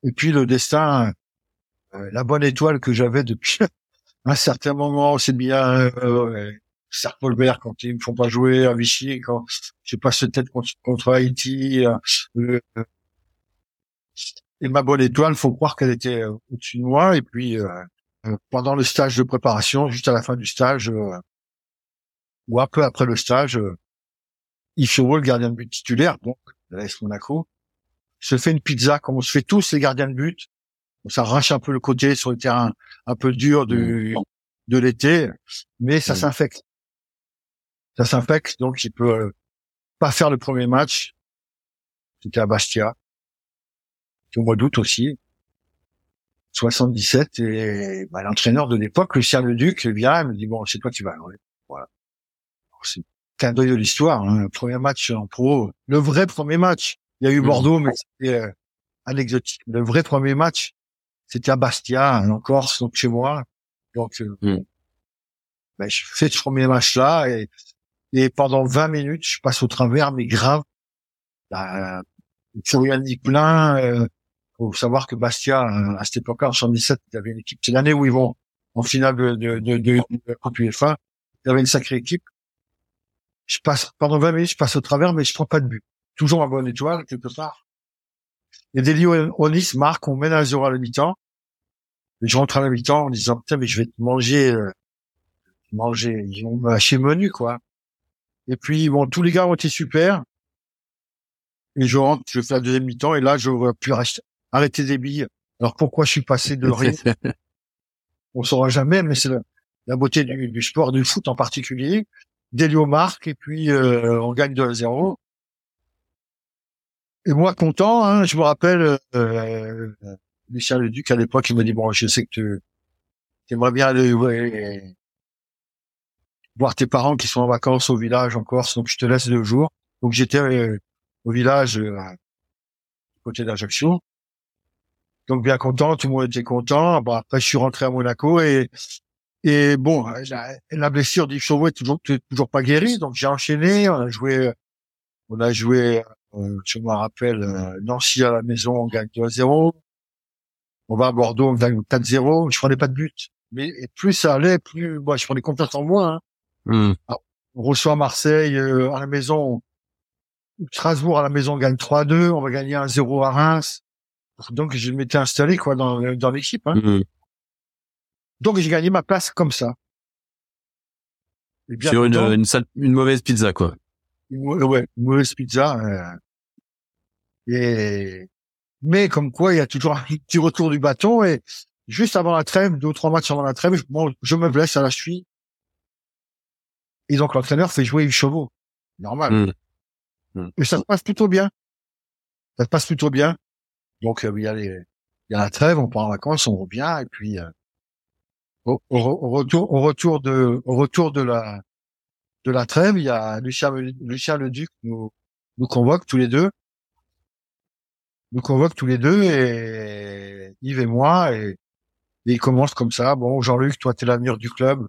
et puis le destin, euh, la bonne étoile que j'avais depuis [LAUGHS] un certain moment, c'est bien. Euh, Serpolbert quand ils me font pas jouer à Vichy, quand j'ai pas cette tête contre, contre Haïti, euh, et ma bonne étoile, faut croire qu'elle était euh, au-dessus de moi. Et puis euh, euh, pendant le stage de préparation, juste à la fin du stage, ou un peu après le stage, Yves Chauveau, le gardien de but titulaire, donc de l'AS Monaco, se fait une pizza comme on se fait tous les gardiens de but. On s'arrache un peu le côté sur le terrain un peu dur de, mmh. de l'été, mais ça mmh. s'infecte. Ça s'infecte, donc il peut pas faire le premier match. C'était à Bastia au mois d'août aussi, 77, et bah, l'entraîneur de l'époque, Lucien Leduc, vient me dit, bon, c'est toi qui vas. Voilà. C'est un deuil de l'histoire, hein, le premier match en pro, le vrai premier match. Il y a eu. Bordeaux, mais c'était euh, anecdotique. Le vrai premier match, c'était à Bastia, en Corse, donc chez moi. Donc, euh, mmh. ben, je fais ce premier match-là, et, et pendant 20 minutes, je passe au travers, mais grave. Bah, Florian plein, euh, faut savoir que Bastia, à cette époque-là, en 77, il y avait une équipe. C'est l'année où ils vont en finale de, de, de, de, de UEFA. Il y avait une sacrée équipe. Je passe, pendant 20 minutes, je passe au travers, mais je prends pas de but. Toujours en bonne étoile, quelque part. Et des Onis marque, on mène à 0 à la mi-temps. Et je rentre à la mi-temps en disant, putain, mais je vais te manger, euh, manger, ils vont me menu, quoi. Et puis, bon, tous les gars ont été super. Et je rentre, je fais la deuxième mi-temps, et là, j'aurais pu rester, arrêter des billes. Alors pourquoi je suis passé de rien [LAUGHS] On saura jamais, mais c'est la, beauté du, sport, du foot en particulier. Delio marque et puis euh, on gagne 2 à 0. Et moi content, hein, je me rappelle euh, Lucien Leduc à l'époque, il m'a dit bon, je sais que tu aimerais bien aller voir tes parents qui sont en vacances au village en Corse, donc je te laisse deux jours. Donc j'étais euh, au village euh, côté d'Ajaccio. Donc bien content, tout le monde était content. Bon, après je suis rentré à Monaco et et bon, la, blessure du Chauveau est toujours toujours pas guérie, donc j'ai enchaîné. On a joué, on a joué, euh, je me rappelle, euh, Nancy à la maison, on gagne 2 0. On va à Bordeaux, on gagne 4-0. Je prenais pas de but, mais plus ça allait, plus moi je prenais confiance en moi. Hein. Hmm. On reçoit Marseille euh, à la maison, Strasbourg à la maison on gagne 3-2, on va gagner 1-0 à Reims. Donc je m'étais installé quoi dans, dans l'équipe. Hein. Hmm. Donc j'ai gagné ma place comme ça. Sur une, une, une, mauvaise pizza quoi. ouais, une mauvaise pizza. Euh, et mais comme quoi il y a toujours un [LAUGHS] petit retour du bâton et juste avant la trêve, deux ou trois matchs avant la trêve, je, je me blesse à la cheville. Et donc l'entraîneur fait jouer les chevaux. Normal. Mmh. Mmh. Et ça se passe plutôt bien. Ça se passe plutôt bien. Donc euh, il y a les, il y a la trêve, on part en vacances, on revient et puis euh, au, retour, au retour de, au retour de la, de la trêve, il y a Lucien, Lucien le Duc nous, nous convoque tous les deux, nous convoque tous les deux et Yves et moi et, et il commence comme ça. Bon, Jean-Luc, toi, t'es l'avenir du club.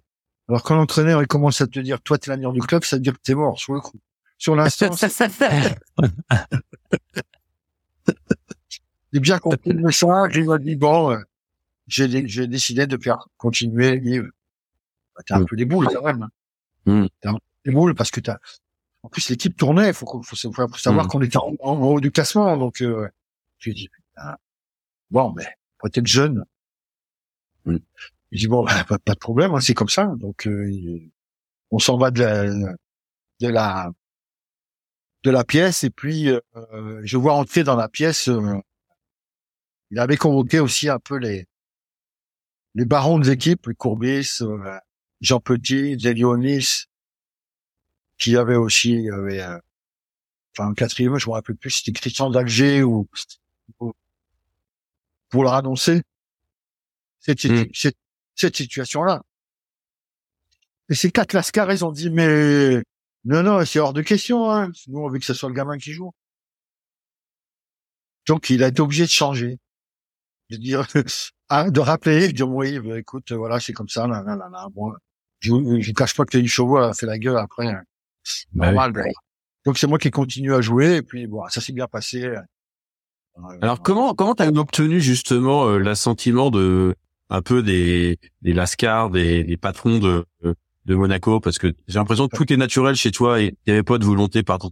Alors quand l'entraîneur il commence à te dire, toi, t'es l'avenir du club, ça veut dire que t'es mort sur le coup. Sur l'instant. [LAUGHS] [LAUGHS] J'ai bien compris le message. Il m'a dit bon, euh, j'ai, j'ai décidé de faire continuer Yves. Bah, t'es un mm. peu des boules quand même. Hein. Mm. T'es un peu des boules parce que t'as. En plus, l'équipe tournait. Faut, faut, faut savoir mm. qu'on était en, haut du classement. Donc, euh, tu dis putain. Bon, mais peut-être jeune. Mm. Je dis bon, bah, pas, pas, de problème, hein, c'est comme ça. Donc, euh, on s'en va de la, de la de la pièce et puis euh, je vois entrer dans la pièce. Euh, il avait convoqué aussi un peu les les barons des équipes, les Courbis, euh, Jean Petit, Zelionis, qui avait aussi, avait, euh, enfin, un quatrième, je me rappelle plus, c'était Christian d'Alger ou, pour leur annoncer cette, hmm. cette, situation-là. Et ces quatre lascars, ils ont dit, mais non, non, c'est hors de question. Hein. Nous, on veut que ce soit le gamin qui joue. Donc, il a été obligé de changer. De dire, [LAUGHS] ah, de rappeler, de dire oui, bah, écoute, voilà, c'est comme ça, là, là, là, là. Bon, je, je cache pas que du chevaux a fait la gueule après. Hein. Bah normal. Ben. Donc c'est moi qui continue à jouer et puis bon, ça s'est bien passé. Euh, Alors comment comment t'as obtenu justement euh, l'assentiment de un peu des des lascars, des, des patrons de de Monaco? Parce que j'ai l'impression que tout est naturel chez toi et il n'y avait pas de volonté par ton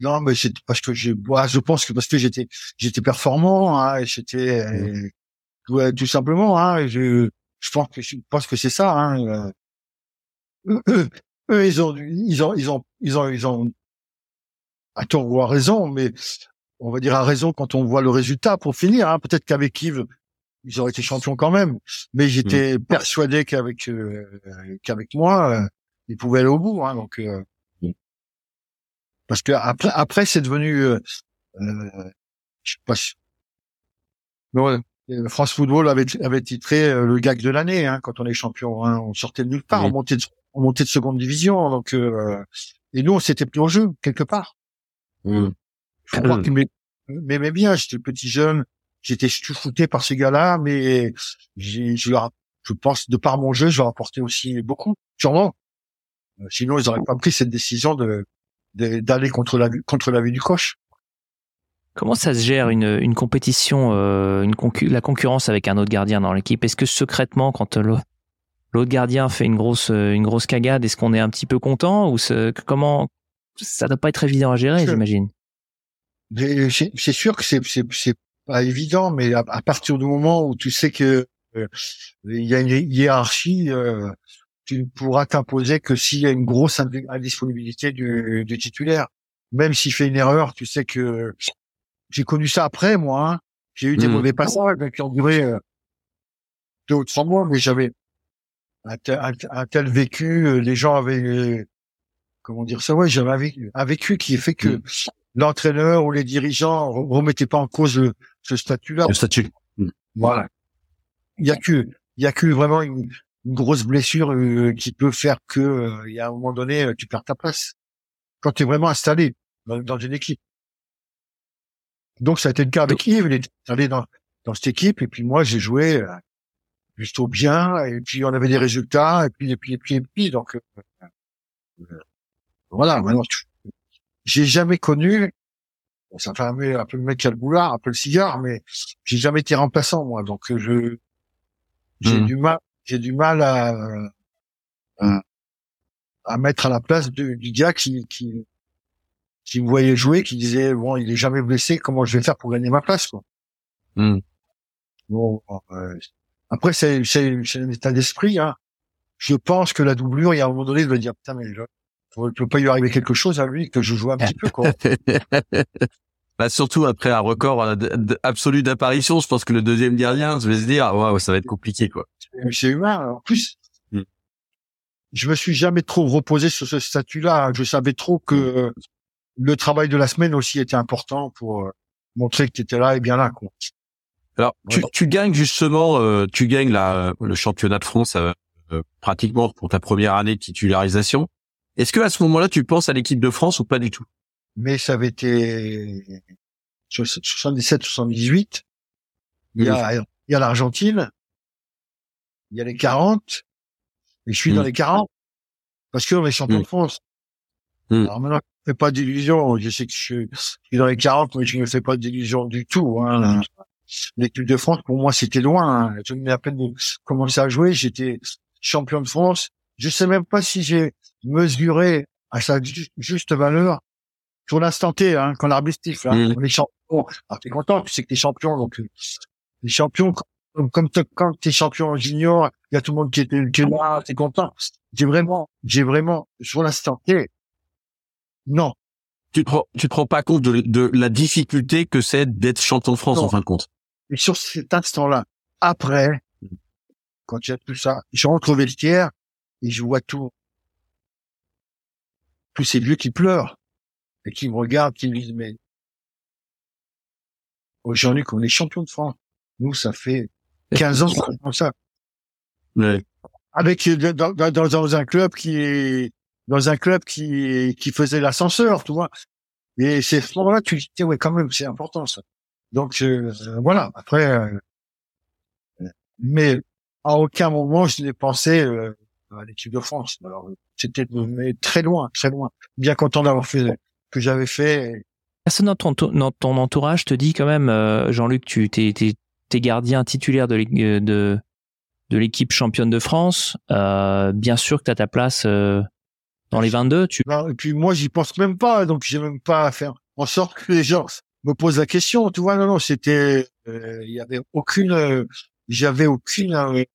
Non, mais c'est parce que je, je pense que parce que j'étais, j'étais performant, hein, j'étais, mmh tout simplement. Hein, je, je pense que je pense que c'est ça. Hein, euh, [COUGHS] eux, ils ont, ils ont, ils ont, ils ont, ils ont, à tort ou à raison, mais on va dire à raison quand on voit le résultat. Pour finir, hein, peut-être qu'avec Yves, ils auraient été champions quand même. Mais j'étais mmh. persuadé qu'avec euh, qu'avec moi, euh, ils pouvaient aller au bout. Hein, donc mmh. Parce que après, après c'est devenu, euh, je sais pas. Non, France Football avait, avait titré euh, le gag de l'année hein, quand on est champion. Hein. On sortait de nulle part, on montait de, on montait de seconde division. Donc euh, et nous, on s'était plus au jeu quelque part. Mmh. Je crois qu'ils m'aimaient bien. J'étais petit jeune, j'étais chouchouté par ces gars-là, mais je, je pense de par mon jeu, je leur apportais aussi beaucoup, sûrement. Euh, sinon, ils n'auraient pas pris cette décision de d'aller contre la contre la vie du coche. Comment ça se gère une, une compétition, euh, une la concurrence avec un autre gardien dans l'équipe? Est-ce que secrètement, quand l'autre gardien fait une grosse, euh, une grosse cagade, est-ce qu'on est un petit peu content ou comment ça doit pas être évident à gérer, j'imagine. C'est sûr que c'est c'est pas évident, mais à, partir du moment où tu sais que euh, il y a une hiérarchie, tu ne pourras t'imposer que s'il y a une grosse indisponibilité du, du titulaire. Même s'il fait une erreur, tu sais que j'ai connu ça après, moi. Hein. J'ai eu des mmh. mauvais passages qui ont duré euh, deux ou trois mois, mais j'avais un tel, vécu. Euh, les gens avaient comment dire ça, ouais, j'avais un vécu, qui fait que mm. l'entraîneur ou les dirigeants remettaient pas en cause le, ce statut-là. Le statut. Mm. Voilà. Il y a que, il y a que vraiment une, grosse blessure euh, qui peut faire que, euh, il y a un moment donné, euh, tu perds ta place. Quand tu es vraiment installé dans, une équipe. Donc ça a été le cas avec Yves, il est installé dans, dans cette équipe, et puis moi j'ai joué plutôt bien, et puis on avait des résultats, et puis, et puis, et puis, et puis, donc, voilà, maintenant, j'ai jamais connu, ça fait un peu, un peu le mec qui a le boulard, un peu le cigare, mais j'ai jamais été remplaçant, moi. Donc, je, j'ai hmm. du mal, j'ai du mal à, à, mettre à la place du, du gars qui, qui, qui me voyait jouer, qui disait, bon, il est jamais blessé, comment je vais faire pour gagner ma place, quoi. Hmm. Bon, euh, après, c'est, c'est, c'est un état d'esprit, hein. Je pense que la doublure, il y a un moment donné, de dire, putain, mais je, il peut pas lui arriver quelque chose à lui que je joue un petit peu quoi. [LAUGHS] bah surtout après un record euh, absolu d'apparition, je pense que le deuxième gardien, je vais se dire waouh, ça va être compliqué quoi. C'est humain. En plus, mm. je me suis jamais trop reposé sur ce statut-là. Je savais trop que le travail de la semaine aussi était important pour euh, montrer que tu étais là et bien là quoi. Alors tu, tu gagnes justement, euh, tu gagnes la, le championnat de France pratiquement pour ta première année de titularisation. Est-ce que à ce moment-là, tu penses à l'équipe de France ou pas du tout? Mais ça avait été 77-78. Il y a, il y a l'Argentine. Il y a les 40. Et je suis dans mm. les 40. Parce qu'on est champion de France. Mm. Alors maintenant, je ne fais pas d'illusions. Je sais que je suis dans les 40, mais je ne fais pas d'illusions du tout. Hein. L'équipe de France, pour moi, c'était loin. Hein. Je venais à peine de commencer à jouer. J'étais champion de France. Je sais même pas si j'ai mesuré à sa juste valeur sur l'instant T, hein, quand l'arbitre hein, mm. on est champion. Alors t'es content, tu sais que t'es champion, donc euh, les champions, comme, comme quand t'es champion junior, il y a tout le monde qui était qui est là, t'es content. J'ai vraiment, j'ai vraiment sur l'instant T, non. Tu te, tu te rends pas compte de, de la difficulté que c'est d'être champion de France en fin de compte. Et sur cet instant-là, après, quand a tout ça, je rentre au vestiaire, et je vois tout. Tous ces vieux qui pleurent et qui me regardent, qui me disent mais aujourd'hui qu'on est champion de France, nous ça fait 15 ans fait ça. Ouais. Avec dans, dans, dans, un club qui est dans un club qui qui faisait l'ascenseur, tu vois. Et c'est ce moment-là tu dis ouais quand même c'est important ça. Donc euh, voilà. Après, euh, mais à aucun moment je n'ai pensé euh, à l'équipe de France. Alors c'était mais très loin, très loin. Bien content d'avoir fait que j'avais fait. Personne dans ton, dans ton entourage te dit quand même, euh, Jean-Luc, tu t'es, t'es, gardien titulaire de, euh, de, de l'équipe championne de France. Euh, bien sûr que tu as ta place euh, dans les 22. Tu... et puis moi, j'y pense même pas, donc j'ai même pas à faire en sorte que les gens me posent la question. Tu vois, non, non, c'était, il y avait aucune, j'avais aucune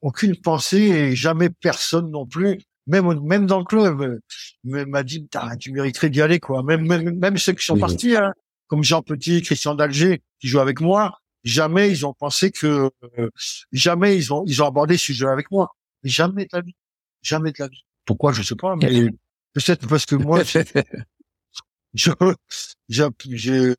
aucune pensée et jamais personne non plus, même même dans le club, m'a dit tu mériterais d'y aller quoi. Même même, même ceux qui sont partis, hein, comme Jean Petit, Christian d'Alger, qui jouent avec moi, jamais ils ont pensé que euh, jamais ils ont ils ont abordé ce sujet avec moi. Jamais de la vie, jamais de la vie. Pourquoi je sais pas, mais peut-être parce que moi, [LAUGHS] je, je, je,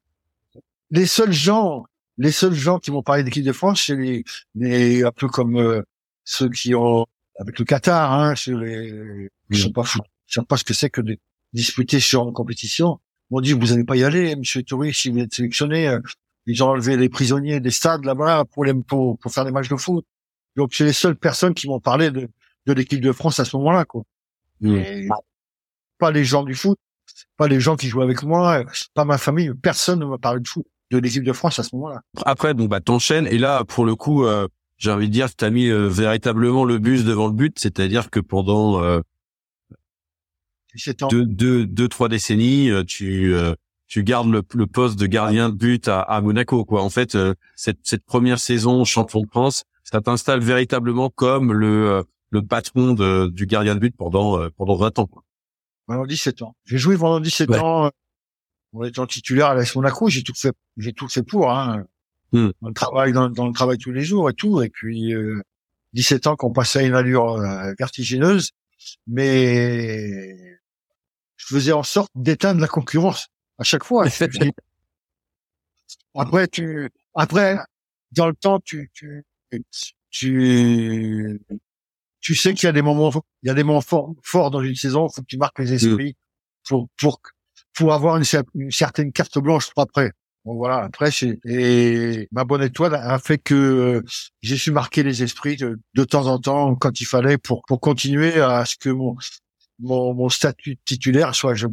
les seuls gens les seuls gens qui m'ont parlé d'équipe de France, c'est les, les, un peu comme euh, ceux qui ont avec le Qatar, hein, sur les, je sais pas, je sais pas ce que c'est que de disputer sur une compétition. M'ont dit vous n'allez pas y aller, Monsieur Touré, si vous êtes sélectionné. Ils ont enlevé les prisonniers des stades là-bas pour les pour, pour faire des matchs de foot. Donc c'est les seules personnes qui m'ont parlé de, de l'équipe de France à ce moment-là, quoi. pas les gens du foot, pas les gens qui jouent avec moi, pas ma famille, personne ne m'a parlé de foot, de l'équipe de France à ce moment-là. Après, donc bah t'enchaînes et là pour le coup, euh, j'ai envie de dire que tu as mis euh, véritablement le bus devant le but, c'est-à-dire que pendant euh, deux, deux, deux, trois décennies, euh, tu euh, tu gardes le, le, poste de gardien de but à, à Monaco. Quoi. En fait, cette, cette première saison champion de France, ça t'installe véritablement comme le le patron de, du gardien de but pendant pendant 20 ans. Quoi. Pendant 17 ans. J'ai joué pendant 17 ans en étant titulaire à l'AS Monaco. J'ai tout fait, j'ai tout fait pour. Hein. Hmm. On travaille dans, dans, le travail tous les jours et tout. Et puis, euh, 17 ans qu'on passait à une allure euh, vertigineuse. mais je faisais en sorte d'éteindre la concurrence à chaque fois. après, tu, après, dans le temps, tu, tu, tu, tu sais qu'il y a des moments, il y a des moments forts, forts dans une saison. Faut que tu marques les mm. esprits pour, pour, pour avoir une, une certaine carte blanche pour après. Bon voilà, après et ma bonne étoile a fait que euh, j'ai su marquer les esprits de, de, temps en temps quand il fallait pour pour continuer à ce que mon mon, mon statut titulaire soit je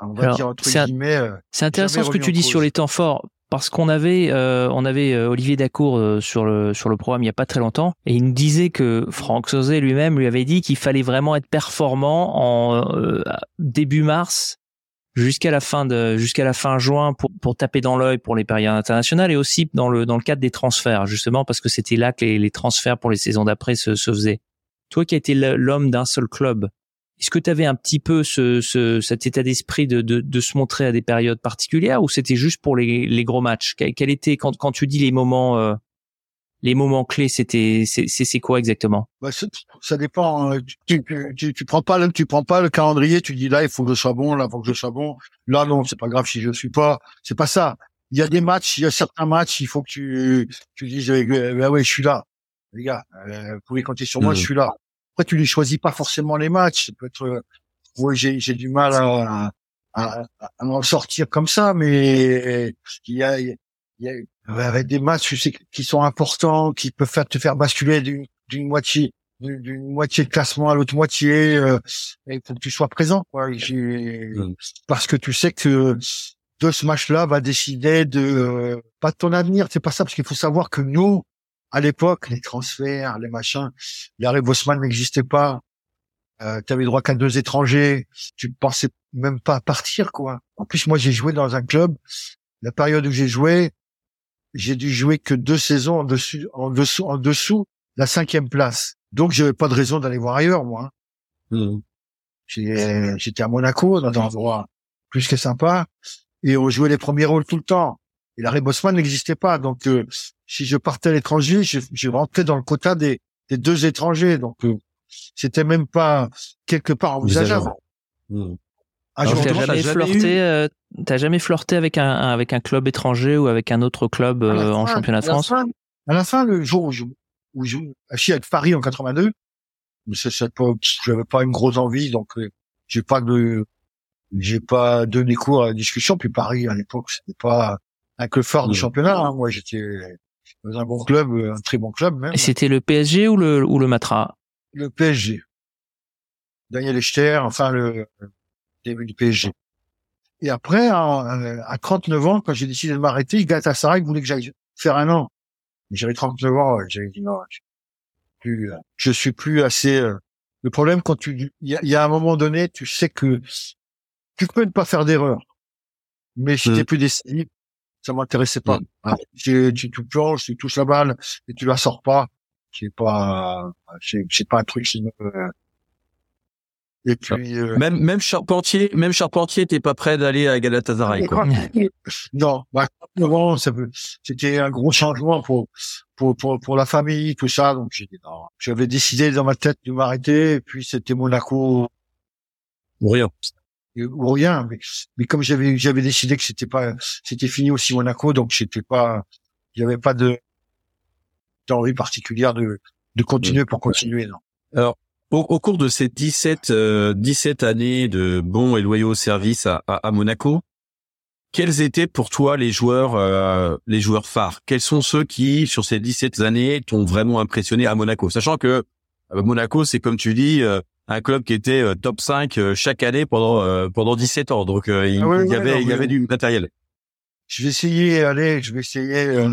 on va dire entre guillemets. Euh, c'est intéressant ce que tu dis sur les temps forts parce qu'on avait euh, on avait Olivier Dacour sur le sur le programme il y a pas très longtemps et il nous disait que Franck Sauzet lui-même lui avait dit qu'il fallait vraiment être performant en début mars jusqu'à la fin de jusqu'à la fin juin pour pour taper dans l'œil pour les périodes internationales et aussi dans le dans le cadre des transferts justement parce que c'était là que les, les, transferts pour les saisons d'après se, se faisaient. Toi qui as été l'homme d'un seul club, est-ce que tu avais un petit peu ce, ce cet état d'esprit de, de, de se montrer à des périodes particulières ou c'était juste pour les, les gros matchs? Quel était quand quand tu dis les moments euh, les moments clés, c'était c'est quoi exactement? Bah, Ça dépend. Hein. Tu, tu, tu, prends pas le, tu prends pas le calendrier. Tu dis là, il faut que je sois bon. Là, il faut que je sois bon. Là, non, c'est pas grave si je suis pas. C'est pas ça. Il y a des matchs, il y a certains matchs, il faut que tu tu dises bah ouais, je suis là, les gars. Euh, vous pouvez compter sur moi, je mmh. suis là. Après, tu les choisis pas forcément les matchs. Ça peut être. Euh, oui, j'ai j'ai du mal à, à, à, en sortir comme ça, mais il y a il y a avec des matchs qui sont importants, qui peuvent faire te faire basculer d'une moitié d'une moitié de classement à l'autre moitié. Euh, il faut que tu sois présent, quoi. Mm. Parce que tu sais que de ce match-là va décider de euh, pas de ton avenir. C'est pas ça, parce qu'il faut savoir que nous, à l'époque, les transferts, les machins, l'arrêt Bosman n'existait pas. Euh, tu avais droit qu'à deux étrangers. Tu pensais même pas à partir, quoi. En plus, moi, j'ai joué dans un club. La période où j'ai joué, j'ai dû jouer que deux saisons en dessus, en dessous, en dessous la cinquième place. Donc, j'avais pas de raison d'aller voir ailleurs, moi. Mmh. J'étais à Monaco, dans un endroit plus que sympa, et on jouait les premiers rôles tout le temps. Et l'arrêt Bosman n'existait pas. Donc, euh, si je partais à l'étranger, je, je, rentrais dans le quota des, des deux étrangers. Donc, euh, c'était même pas quelque part envisageable. Mmh. Ah, t'as jamais, flirté, euh, t'as jamais flirté avec un avec un club étranger ou avec un autre club euh, en championnat de France? À la fin, le jour où je où je suis avec Paris en 82, mais c'est cette pas j'avais pas une grosse envie, donc euh, j'ai pas de j'ai pas donné cours à la discussion. Puis Paris à l'époque c'était pas un club fort du championnat. Hein. Moi j'étais dans un bon club, un très bon club même. Et c'était le PSG ou le ou le Matra? Le PSG. Daniel Echter, enfin le début du PSG. Et après, à 39 ans, quand j'ai décidé de m'arrêter, Galatasaray voulait que j'aille faire un an. J'avais 39 ans, j'avais dit non, je, plus, je suis plus assez. Euh, le problème, quand tu, il y a, un moment donné, tu sais que tu peux ne pas faire d'erreur, mais si tu t'es plus décidé, ça m'intéressait pas. Tu, tu, tu plonges, tu touches la balle et tu la sors pas. C'est pas, c'est pas un truc me, et puis euh... même même Charpentier, même Charpentier n'était pas prêt d'aller à Galatasaray quoi. [LAUGHS] non, bah, c'était un gros changement pour pour pour pour la famille tout ça donc j'ai j'avais décidé dans ma tête de m'arrêter et puis c'était Monaco ou rien. Ou rien mais, mais comme j'avais j'avais décidé que c'était pas c'était fini aussi Monaco donc j'étais pas j'avais pas de d'envie particulière de de continuer pour continuer non. Alors au, cours de ces 17, 17 euh, années de bons et loyaux services à, à, Monaco, quels étaient pour toi les joueurs, euh, les joueurs phares? Quels sont ceux qui, sur ces 17 années, t'ont vraiment impressionné à Monaco? Sachant que euh, Monaco, c'est comme tu dis, un club qui était top 5 chaque année pendant pendant 17 ans. Donc il, ah y avait il y avait du matériel. Je vais essayer, allez, je vais essayer.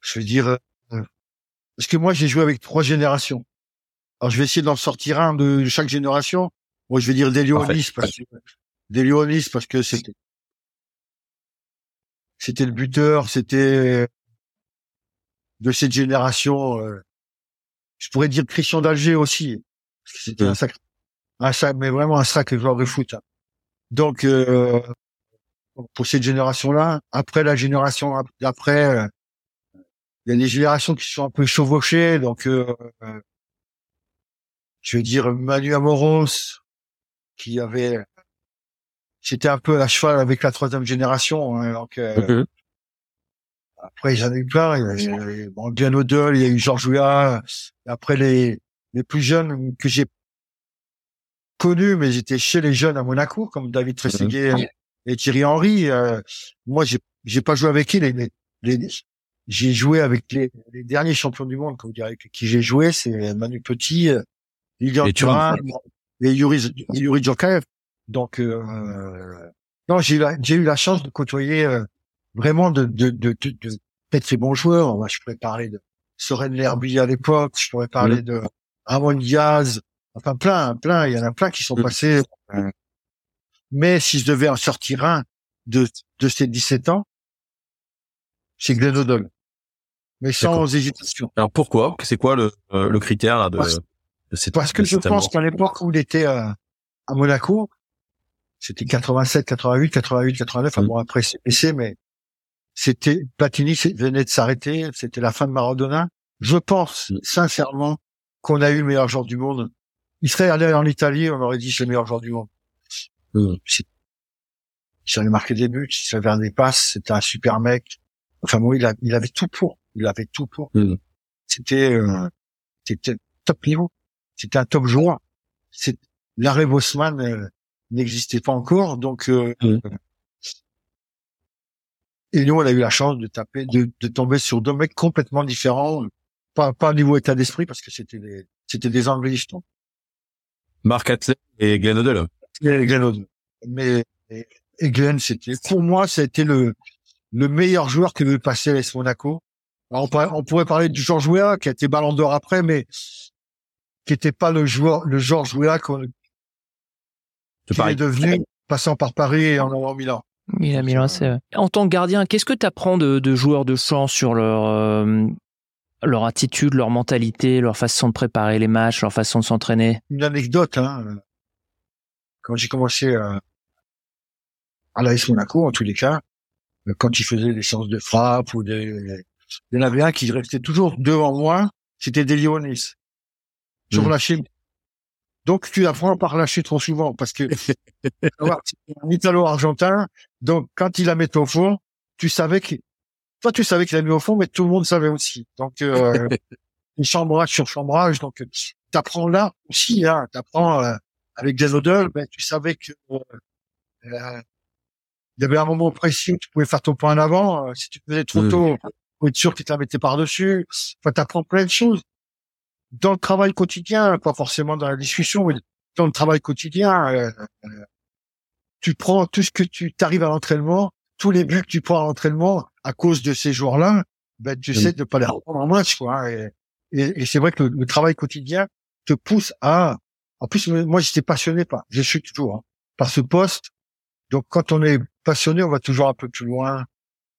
je vais dire parce que moi j'ai joué avec trois générations. Alors, je vais essayer d'en sortir un de chaque génération. Moi, je vais dire des Léonis parce que des Léonis parce que c'était c'était le buteur, c'était de cette génération. Euh, je pourrais dire Christian d'Alger aussi. C'était un sacré, un sacré, mais vraiment un sacré joueur de foot. Hein. Donc, euh, pour cette génération-là, après la génération d'après, euh, il y a des générations qui sont un peu chevauchées, donc je vais dire Manu Amoros, qui avait, c'était un peu à cheval avec la troisième génération. Hein, donc, euh, Après, j'en ai eu plein. Il y a eu, il y a eu Georges Ouya. Après, les, les plus jeunes que j'ai connus, mais j'étais chez les jeunes à Monaco, comme David Trezeguet et Thierry Henry. Euh, moi, j'ai, j'ai pas joué avec les, les j'ai joué avec les, les, derniers champions du monde, comme vous direz, avec qui j'ai joué, c'est Manu Petit, euh, Lilian Thuram et Yuri, Yuri Djokaev. Donc, euh, non, j'ai eu, la, chance de côtoyer euh, vraiment de, de, de, de, de très très bons joueurs. Je pourrais parler de Soren Lerby à l'époque, je pourrais parler de Ramon Diaz, enfin plein, plein, il y en a plein qui sont passés. Mais si je devais en sortir un de, de ces 17 ans, c'est Glenn O'Donnell mais sans hésitation. Alors pourquoi? C'est quoi le, euh, le critère là, de, parce, de cette Parce que je pense qu'à l'époque où il était euh, à Monaco, c'était 87, 88, 88, 89. Enfin bon, après c'est baissé, mais c'était Platini venait de s'arrêter. C'était la fin de Maradona. Je pense mm. sincèrement qu'on a eu le meilleur joueur du monde. Il serait allé en Italie, on aurait dit c'est le meilleur joueur du monde. Mm. Il savait marquer des buts, il savait faire des passes, c'était un super mec. Enfin bon, il, a, il avait tout pour il avait tout pour. Mm. C'était euh, c'était top niveau. C'était un top joueur. C'est l'arrêt Bosman euh, n'existait pas encore, donc euh, mm. et nous on a eu la chance de taper, de, de tomber sur deux mecs complètement différents, pas pas au niveau état d'esprit parce que c'était des c'était des Anglais Atley et Glenn Odell. Et Glenn Odell. Mais et, Glenn, c'était pour moi, c'était le le meilleur joueur que veut passer à Monaco on, pourrait, parler du Georges Weah qui a été ballon d'or après, mais qui n'était pas le joueur, le Georges Weah qu'on est devenu, passant par Paris et en allant Milan. Milan, Milan, c'est En tant que gardien, qu'est-ce que tu apprends de, de, joueurs de champ sur leur euh, leur attitude, leur mentalité, leur façon de préparer les matchs, leur façon de s'entraîner Une anecdote, hein. Quand j'ai commencé à, à l'AS Monaco, en tous les cas, quand ils faisaient des séances de frappe ou des, il y en avait un qui restait toujours devant moi, c'était Delionis. Je mmh. relâchais. Donc tu apprends par lâcher trop souvent parce que [LAUGHS] un Italo-argentin. Donc quand il la met au fond, tu savais que toi tu savais qu'il a mis au fond, mais tout le monde savait aussi. Donc euh, [LAUGHS] chambrage sur chambrage. Donc tu apprends là aussi. Hein, tu apprends euh, avec des odeurs. Ben, tu savais que euh, euh, il y avait un moment précis où tu pouvais faire ton point en avant. Euh, si tu faisais trop mmh. tôt, faut être sûr que tu la mettais par-dessus. Enfin, t'apprends plein de choses. Dans le travail quotidien, pas forcément dans la discussion, mais dans le travail quotidien, euh, euh, tu prends tout ce que tu t'arrives à l'entraînement, tous les buts que tu prends à l'entraînement à cause de ces jours-là, ben, tu sais de pas les reprendre en match, quoi. Hein, et, et, c'est vrai que le, travail quotidien te pousse à, en plus, moi, j'étais passionné par, je suis toujours, hein, par ce poste. Donc, quand on est passionné, on va toujours un peu plus loin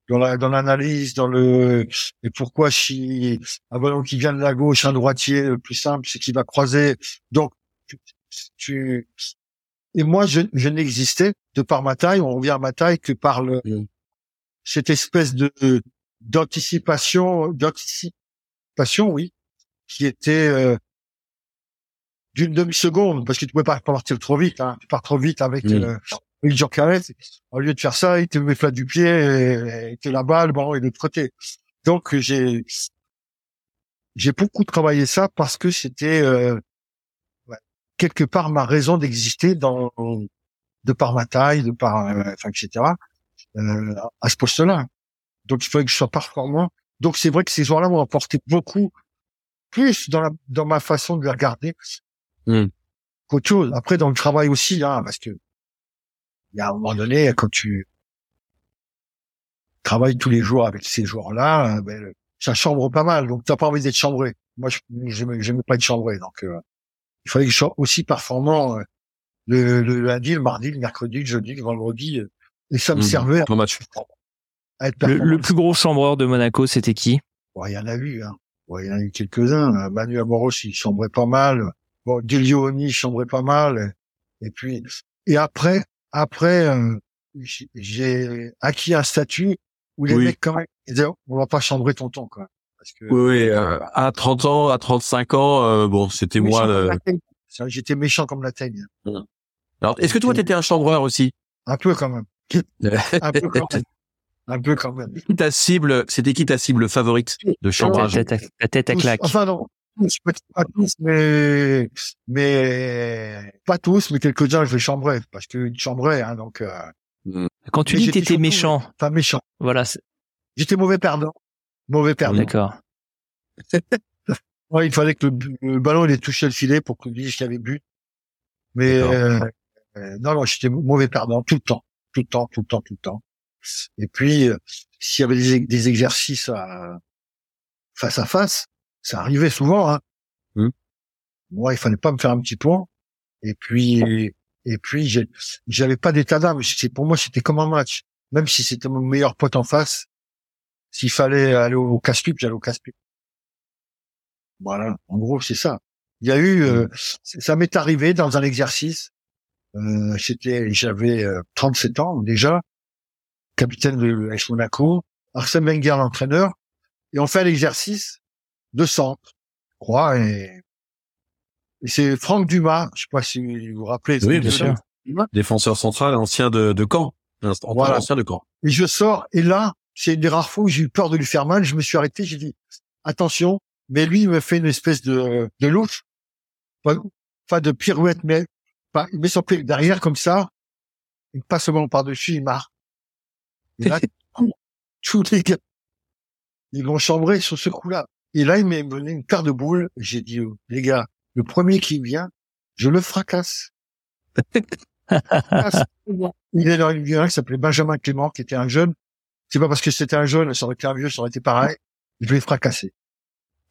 dans la dans l'analyse, dans le et pourquoi si un ballon qui vient de la gauche, un droitier, le plus simple, c'est qu'il va croiser. Donc tu, et moi je, je n'existais de par ma taille, on revient à ma taille que par le. Cette espèce de d'anticipation, d'anticipation, oui, qui était euh, d'une demi seconde parce que tu pouvais pas partir trop vite, hein. tu pars trop vite avec mm. euh, il au lieu de faire ça, il te met flat du pied et, et la balle, bon, et de l'autre côté. Donc j'ai j'ai beaucoup travaillé ça parce que c'était euh, quelque part ma raison d'exister dans de par ma taille, de par euh, enfin etc. Euh, à ce poste-là. Donc il fallait que je sois performant. Donc c'est vrai que ces joueurs-là m'ont apporté beaucoup plus dans la dans ma façon de les regarder mmh. qu'autre chose. Après dans le travail aussi, hein, parce que il y a un moment donné, quand tu travailles tous les jours avec ces joueurs-là, euh, ben, ça chambre pas mal. Donc, t'as pas envie d'être chambré. Moi, je j'aime pas être chambré. Donc, euh, il fallait que je sois aussi performant euh, le, le, lundi, le mardi, le mercredi, le jeudi, le vendredi. Et ça me mmh, servait à, match. être le, le, plus gros chambreur de Monaco, c'était qui? Il y en a eu. Hein. il y en a eu quelques-uns. Manu Amoros, il chambrait pas mal. Bon, Delioni chambrait pas mal. Et puis, et après, après, euh, j'ai acquis un statut où les mecs quand même disaient on va pas chambrer tonton quoi. Parce que, oui, euh, à 30 ans, à 35 ans, euh, bon, c'était moi. J'étais méchant comme la teigne. Alors, est-ce que toi, tu étais un chambreur aussi? Un peu quand même. Un peu quand même. Un peu quand même. Ta cible, c'était qui ta cible favorite de chambrage La tête, à, la tête à claque. Enfin non, pas tous, mais mais pas tous, mais quelques-uns je les chambrais parce que chambrais, hein, donc. Euh... Quand tu dis que t'étais méchant, pas méchant. Voilà. J'étais mauvais perdant, mauvais perdant. D'accord. [LAUGHS] ouais, il fallait que le, le, ballon il ait touché le filet pour que je dise qu'il y avait but. Mais euh, euh, non, non, j'étais mauvais perdant tout le temps, tout le temps, tout le temps, tout le temps. Et puis, euh, s'il y avait des, des, exercices à, face à face, ça arrivait souvent. Hein. Mmh. Moi, il fallait pas me faire un petit point. Et puis, et puis, j'avais pas d'état d'âme. Pour moi, c'était comme un match. Même si c'était mon meilleur pote en face, s'il fallait aller au casse-pipe, j'allais au casse-pipe. Voilà. En gros, c'est ça. Il y a eu, euh, ça m'est arrivé dans un exercice. Euh, c'était, j'avais 37 ans déjà, capitaine de l'AS Monaco, Arsène Wenger l'entraîneur, et on fait l'exercice de centre, je crois, et, et c'est Franck Dumas, je sais pas si vous vous rappelez. Oui, bien sûr. Défenseur central, ancien de, de Caen. Voilà. Ancien de Caen. Et je sors, et là, c'est une des rares fois où j'ai eu peur de lui faire mal, je me suis arrêté, j'ai dit, attention, mais lui, il me fait une espèce de, de louche, pas, de pirouette, mais pas, il met son pied derrière comme ça, il passe seulement par-dessus, il marre. Et là, [LAUGHS] tous les gars, ils vont chambrer sur ce coup-là. Et là, il m'a donné une paire de boules. J'ai dit, oh, les gars, le premier qui vient, je le fracasse. [LAUGHS] il est dans une qui s'appelait Benjamin Clément, qui était un jeune. C'est pas parce que c'était un jeune, ça aurait été un vieux, ça aurait été pareil. Je l'ai fracassé.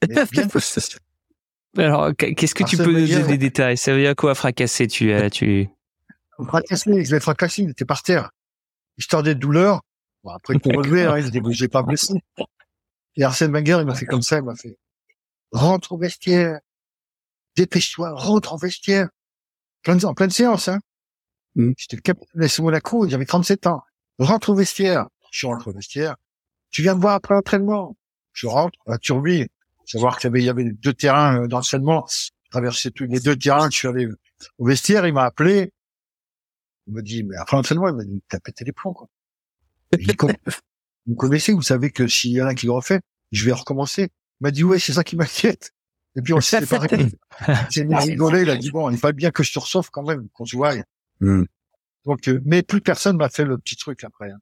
[LAUGHS] Alors, qu'est-ce que tu peux nous donner des détails? Ça veut dire quoi fracasser? Tu as, tu fracasser Je l'ai fracassé. Il était par terre. Histoire des douleurs. Bon, après pour relever, hein, je l'ai pas blessé. Et Arsène Wenger, il m'a fait comme ça. Il m'a fait rentre au vestiaire. Dépêche-toi, rentre au vestiaire. Plein en pleine séance. Hein. Mm. J'étais le capitaine de Monaco. J'avais 37 ans. Rentre au vestiaire. Je rentre au vestiaire. Tu viens me voir après l'entraînement. Je rentre à Turbie savoir qu'il y avait, il y avait deux terrains euh, d'enseignement. Traverser tous les deux terrains. Je suis allé au vestiaire. Il m'a appelé. Il m'a dit, mais après l'entraînement, il m'a dit, t'as pété les plombs, quoi. [LAUGHS] vous connaissez, vous savez que s'il y en a qui le refait, je vais recommencer. Il m'a dit, ouais, c'est ça qui m'inquiète. Et puis on s'est séparés. C'est rigolé, il a dit, bon, il fallait bien que je te reçoive quand même, qu'on se voie. Hmm. Donc, euh, mais plus personne m'a fait le petit truc après. Hein.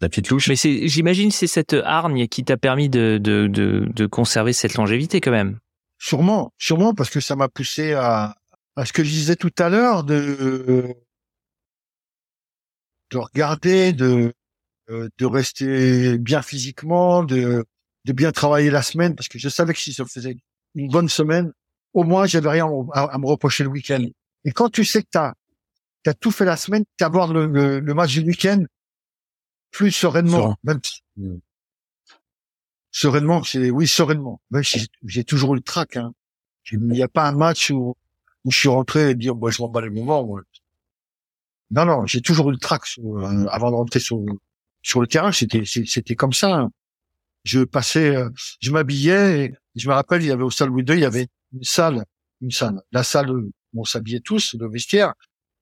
La petite louche. Mais c'est, j'imagine, c'est cette hargne qui t'a permis de, de, de, de, conserver cette longévité quand même. Sûrement, sûrement, parce que ça m'a poussé à, à ce que je disais tout à l'heure, de, de regarder, de, de rester bien physiquement, de, de bien travailler la semaine, parce que je savais que si ça faisait une bonne semaine, au moins j'avais rien à, me reprocher le week-end. Et quand tu sais que t'as as tout fait la semaine, t'abordes le, le, le match du week-end plus sereinement. Même mmh. sereinement, c'est oui sereinement. j'ai toujours eu le trac. Hein. Il n'y a pas un match où, où je suis rentré et dire moi je m'en bats les moments. Moi. Non non, j'ai toujours eu le trac euh, avant de rentrer sur sur le terrain. C'était c'était comme ça. Hein. Je passais, euh, je m'habillais. Et je me rappelle, il y avait au salle Louis II, il y avait une salle, une salle, la salle où on s'habillait tous, le vestiaire.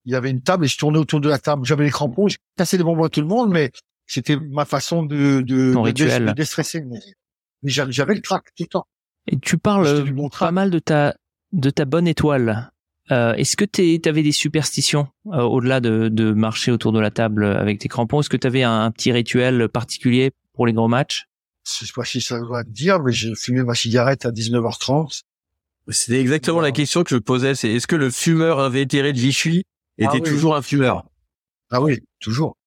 Il y avait une table et je tournais autour de la table. J'avais les crampons, j'ai cassé des bonbons à tout le monde, mais c'était ma façon de, de, de, déstresser. Mais, j'avais le trac tout le temps. Et tu parles pas mal de ta, de ta bonne étoile. Euh, Est-ce que tu avais des superstitions euh, au-delà de, de marcher autour de la table avec tes crampons? Est-ce que tu avais un, petit rituel particulier pour les gros matchs? Je sais pas si ça doit te dire, mais j'ai fumé ma cigarette à 19h30. C'était exactement la question que je posais. C'est est-ce que le fumeur invétéré de Vichy était ah toujours un fumeur? Ah oui, toujours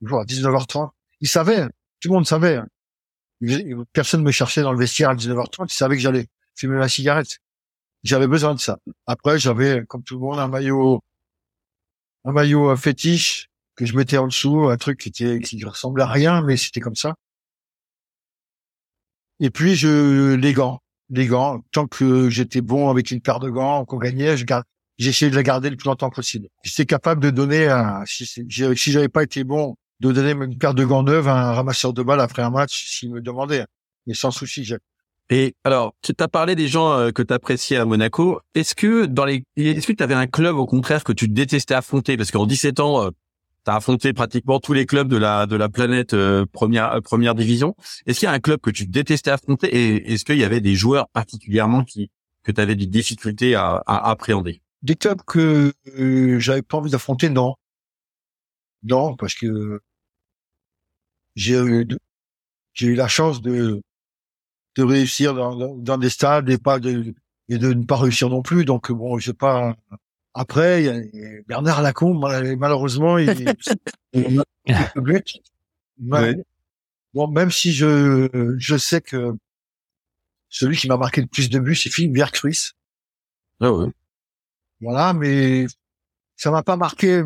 toujours à 19h30. Ils savaient, tout le monde savait. Hein. Personne me cherchait dans le vestiaire à 19h30. Ils savaient que j'allais fumer ma cigarette. J'avais besoin de ça. Après, j'avais, comme tout le monde, un maillot, un maillot fétiche que je mettais en dessous, un truc qui était, qui ressemblait à rien, mais c'était comme ça. Et puis, je, les gants, les gants. Tant que j'étais bon avec une paire de gants, qu'on gagnait, je garde, j'essayais de la garder le plus longtemps possible. J'étais capable de donner un, si, si j'avais pas été bon de donner une paire de gants neuves à un ramasseur de balles après un match s'il me demandait. Mais sans souci, Et alors, tu as parlé des gens euh, que tu appréciais à Monaco. Est-ce que dans les, est-ce que tu avais un club au contraire que tu détestais affronter? Parce qu'en 17 ans, euh, tu as affronté pratiquement tous les clubs de la de la planète euh, première première division. Est-ce qu'il y a un club que tu détestais affronter? Et est-ce qu'il y avait des joueurs particulièrement qui que tu avais des difficultés à, à appréhender? Des clubs que j'avais pas envie d'affronter, non, non, parce que j'ai eu j'ai eu la chance de de réussir dans, dans, des stades et pas de et de ne pas réussir non plus. Donc bon, je sais pas. Après, il y a Bernard Lacombe, malheureusement, il, [LAUGHS] il, Bon, même si je je sais que celui qui m'a marqué le plus de buts, c'est Philippe Berkruis. Ah ouais. Voilà, mais ça m'a pas marqué.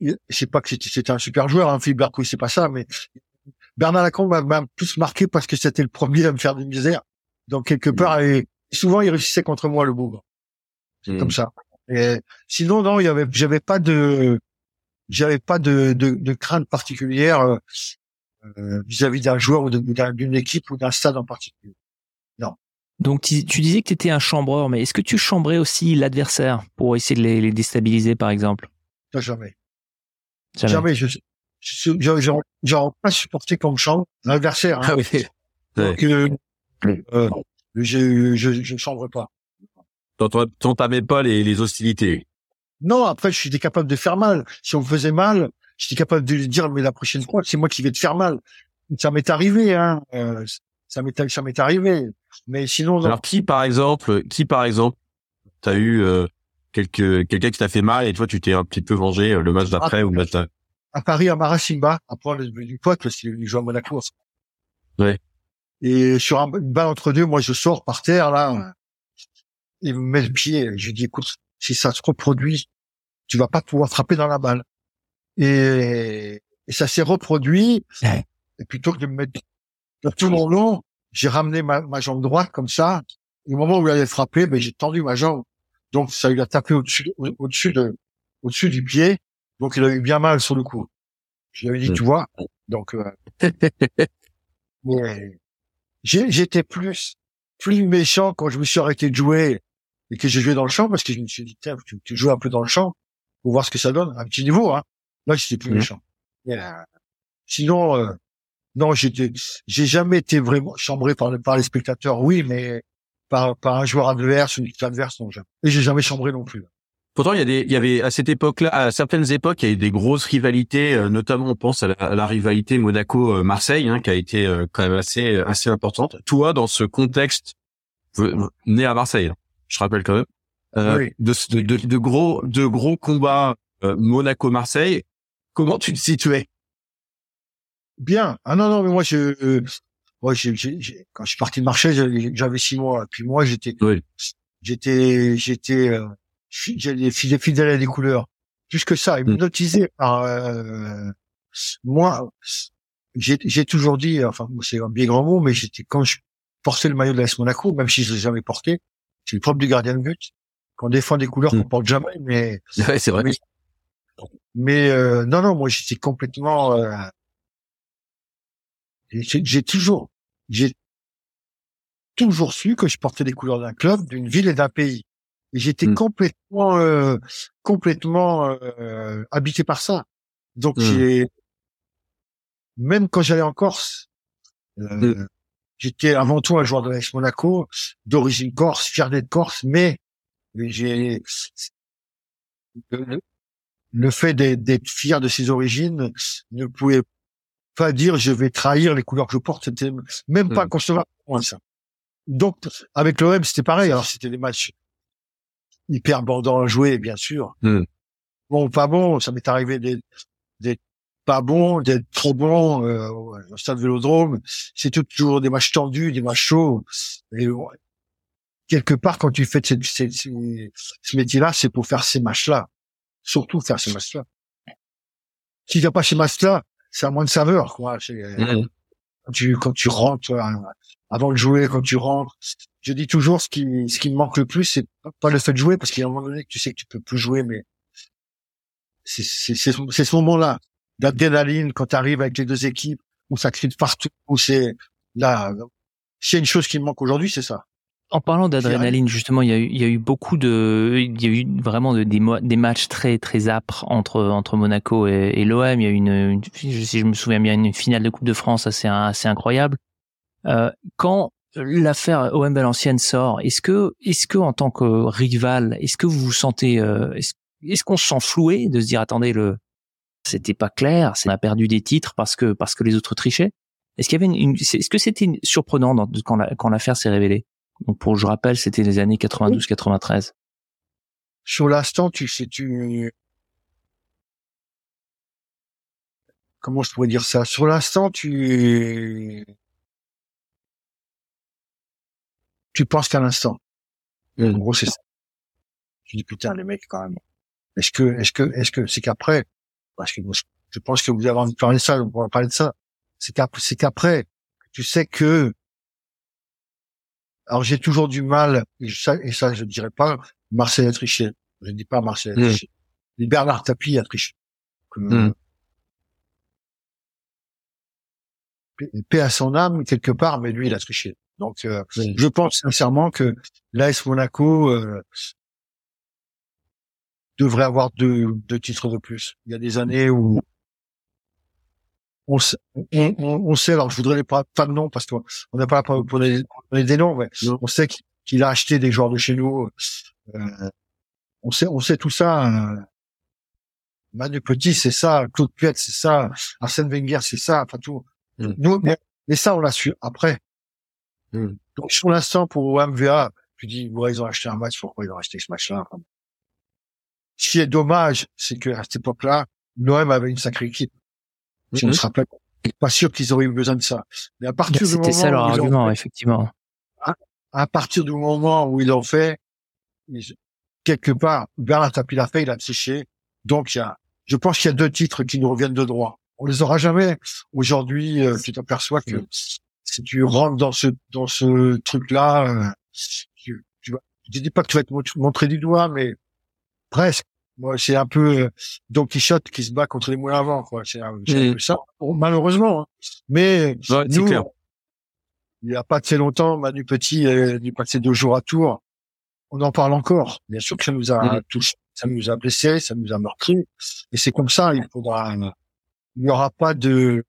Je sais pas que c'était un super joueur, hein, Philippe Berkruis, c'est pas ça, mais Bernard Lacombe m'a plus marqué parce que c'était le premier à me faire des misères. Donc quelque part, et souvent il réussissait contre moi le bougre. C'est comme ça. Et sinon non, il y avait, j'avais pas de, j'avais pas de, de, de, crainte particulière euh, euh, vis-à-vis d'un joueur ou d'une équipe ou d'un stade en particulier. Non. Donc tu, disais que tu étais un chambreur, mais est-ce que tu chambrais aussi l'adversaire pour essayer de les, les déstabiliser, par exemple? Jamais. Jamais. jamais. Je, j'aurais pas supporté comme chambre l'adversaire. Hein. Ah oui. Donc, euh, euh, je, je, je chambre pas. T'entamais pas les, les hostilités. Non, après, je suis capable de faire mal. Si on me faisait mal, j'étais capable de lui dire, mais la prochaine fois, c'est moi qui vais te faire mal. Ça m'est arrivé, hein. Euh, ça m'est, ça m'est arrivé. Mais sinon, Alors, qui, par exemple, qui, par exemple, t'as eu, euh, quelqu'un qui t'a fait mal et toi, tu t'es un petit peu vengé euh, le match d'après ou le match à Paris, à Marasimba, après le du pote, parce qu'il joue à Monaco. Ouais. Et sur un, une balle entre deux, moi, je sors par terre, là. Il me met le pied. Je dis, écoute, si ça se reproduit, tu vas pas pouvoir frapper dans la balle. Et, et ça s'est reproduit. Et plutôt que de me mettre tout mon long, j'ai ramené ma, ma, jambe droite comme ça. Et au moment où il allait frapper, ben, j'ai tendu ma jambe. Donc, ça lui a tapé au-dessus, au-dessus de, au-dessus du pied. Donc il a eu bien mal sur le coup. Je lui avais dit, tu mmh. vois. Donc euh, [LAUGHS] j'étais plus plus méchant quand je me suis arrêté de jouer et que j'ai joué dans le champ parce que je me suis dit, tiens, tu, tu joues un peu dans le champ pour voir ce que ça donne à un petit niveau. Hein. Là, j'étais plus mmh. méchant. Euh, sinon, euh, non, j'étais, j'ai jamais été vraiment chambré par, par les spectateurs. Oui, mais par, par un joueur adverse, une équipe adverse, non jamais. Et j'ai jamais chambré non plus. Pourtant, il y, a des, il y avait à cette époque-là, à certaines époques, il y a eu des grosses rivalités, euh, notamment on pense à la, rivalité Monaco-Marseille, hein, qui a été euh, quand même assez assez importante. Toi, dans ce contexte, né à Marseille, je rappelle quand même, euh, de, de, de, gros de gros combats Monaco-Marseille, comment tu te situais? Bien. Ah non non, mais moi je, moi j'ai, quand je suis parti de Marseille, j'avais six mois. Puis moi j'étais, j'étais, j'étais j'ai fidèle à des couleurs. Plus que ça, hypnotisé par euh, moi. J'ai toujours dit, enfin c'est un bien grand mot, mais j'étais quand je portais le maillot de l'AS Monaco, même si je l'ai jamais porté, c'est le propre du gardien de but. Qu'on défend des couleurs qu'on hmm. porte jamais, mais [LAUGHS] c'est vrai. Mais, euh, non, non, moi j'étais complètement. Euh, j'ai toujours, j'ai toujours su que je portais les couleurs d'un club, d'une ville et d'un pays j'étais mmh. complètement, euh, complètement euh, habité par ça. Donc mmh. j'ai, même quand j'allais en Corse, euh, mmh. j'étais avant tout un joueur de l'AS Monaco, d'origine corse, fier d'être corse, mais j'ai le, fait d'être fier de ses origines ne pouvait pas dire je vais trahir les couleurs que je porte. C'était même pas concevable pour moi ça. Donc avec l'OM c'était pareil. Alors c'était des matchs hyper bandant à jouer, bien sûr. Hmm. Bon, pas bon, ça m'est arrivé d'être pas bon, d'être trop bon euh, au stade Vélodrome. C'est toujours des matchs tendus, des matchs chauds. Et quelque part, quand tu fais ce, ce, métier-là, c'est pour faire ces matchs-là. Surtout faire ces matchs-là. Si tu pas ces matchs-là, c'est à moins de saveur, quoi. Hmm. Quand tu, quand tu rentres, euh, avant de jouer, quand tu rentres, je dis toujours ce qui ce qui me manque le plus, c'est pas le fait de jouer parce qu'il y a un moment donné que tu sais que tu peux plus jouer, mais c'est c'est c'est ce moment-là d'adrénaline quand tu arrives avec les deux équipes où ça crie de partout, où c'est là s'il y a une chose qui me manque aujourd'hui, c'est ça. En parlant d'adrénaline, justement, il y, a eu, il y a eu beaucoup de, il y a eu vraiment de, des, des matchs très très âpres entre entre Monaco et, et l'OM. Il y a eu une, une, si je me souviens bien, une finale de Coupe de France assez assez incroyable. Euh, quand l'affaire OM Valenciennes sort, est-ce que est-ce que en tant que rival, est-ce que vous vous sentez, euh, est-ce, qu'on se sent floué de se dire attendez le, c'était pas clair, on a perdu des titres parce que parce que les autres trichaient? Est-ce qu'il y avait une, est-ce que c'était surprenant dans, quand, la, quand l'affaire s'est révélée? Donc pour je rappelle, c'était les années 92-93. Sur l'instant, tu sais, tu comment je pourrais dire ça? Sur l'instant, tu tu penses qu'à l'instant. En gros, c'est ça. Tu dis putain les mecs quand même. Est-ce que est-ce que est-ce que c'est qu'après? Parce que je pense que vous avez envie de parler de ça, on va parler de ça. C'est qu'après, c'est qu'après, tu sais que, alors j'ai toujours du mal, et ça, et ça je dirais pas, Marcel a triché. Je ne dis pas Marcel a mmh. triché. Bernard Tapie a triché. Mmh. Paix à son âme, quelque part, mais lui, il a triché. Donc, euh, je pense sincèrement que l'AS Monaco euh, devrait avoir deux, deux titres de plus. Il y a des années où on sait, on, on, sait alors je voudrais les pas, pas de nom parce qu'on n'a pas pour donner des noms, ouais. on sait qu'il a acheté des joueurs de chez nous. Euh, on sait, on sait tout ça. Euh, Manu Petit, c'est ça. Claude Puet, c'est ça. Arsène Wenger, c'est ça. Enfin tout. Mm. Nous, mais, ça, on l'a su après. Mm. Donc sur l'instant, pour MVA, tu dis, ouais, ils ont acheté un match. Pourquoi ils ont acheté ce match-là Ce qui est dommage, c'est que à cette époque-là, Noël avait une sacrée équipe. Si on se rappelle, pas sûr qu'ils auraient eu besoin de ça. Mais à partir du moment c'était ça leur argument, effectivement. À, partir du moment où ils l'ont fait, quelque part, Bernard Tapie l'a fait, il a séché. Donc, il y a, je pense qu'il y a deux titres qui nous reviennent de droit. On les aura jamais. Aujourd'hui, euh, tu t'aperçois que si tu rentres dans ce dans ce truc-là, euh, tu, tu vas, je dis pas que tu vas te montrer du doigt, mais presque. Moi, c'est un peu euh, Don Quichotte qui se bat contre les moulins à vent, quoi. C'est un, peu ça, malheureusement. Hein. Mais nous, il n'y a pas très longtemps, Manu Petit est passé deux jours à Tours. On en parle encore. Bien sûr que ça nous a mmh. touché, ça nous a blessés, ça nous a meurtris. Et c'est comme ça. Il faudra, il n'y aura pas de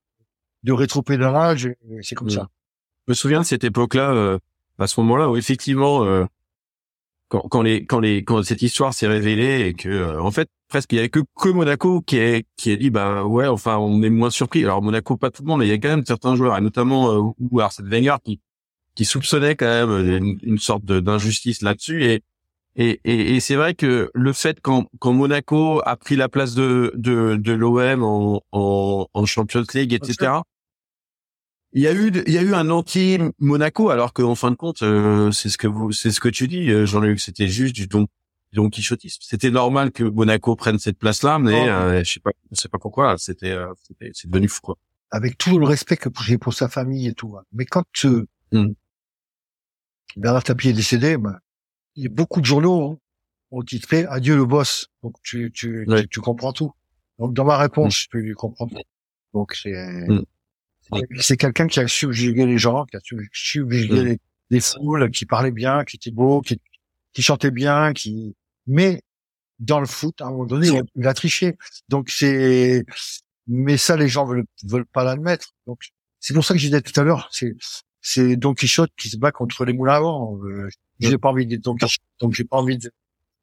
de rétropédalage. C'est comme mmh. ça. Je me souviens de cette époque-là, euh, à ce moment-là, où effectivement. Euh, quand, quand les quand les quand cette histoire s'est révélée et que euh, en fait presque il y avait que que Monaco qui est qui a dit bah ouais enfin on est moins surpris. Alors Monaco pas tout le monde mais il y a quand même certains joueurs et notamment euh, ou Arsène Wenger qui qui soupçonnait quand même une, sorte d'injustice là-dessus. Et et, et, et c'est vrai que le fait quand, quand Monaco a pris la place de de, de l'OM en, en, en Champions League etc il y a eu, il y a eu un anti Monaco, alors qu'en fin de compte, euh, c'est ce que vous, c'est ce que tu dis, euh, Jean-Luc, c'était juste du don, don quichotisme. C'était normal que Monaco prenne cette place-là, mais euh, je sais pas, je sais pas pourquoi. C'était, c'est devenu fou quoi. Avec tout le respect que j'ai pour sa famille et tout, hein. mais quand euh, mmh. Bernard Tapie est décédé, bah, il y a beaucoup de journaux hein, ont titré "Adieu le boss". Donc tu, tu, tu, comprends tout. Donc dans ma réponse, mmh. je peux lui comprendre. Donc c'est mmh. C'est quelqu'un qui a subjugué les gens, qui a subjugué les, les, foules, qui parlait bien, qui était beau, qui, qui chantait bien, qui. Mais dans le foot, à un moment donné, il a, triché. Donc c'est. Mais ça, les gens veulent veulent pas l'admettre. Donc c'est pour ça que je disais tout à l'heure, c'est c'est Don Quichotte qui se bat contre les moulins avant. Euh, j'ai pas envie d'être Don Quichotte, donc j'ai pas envie de.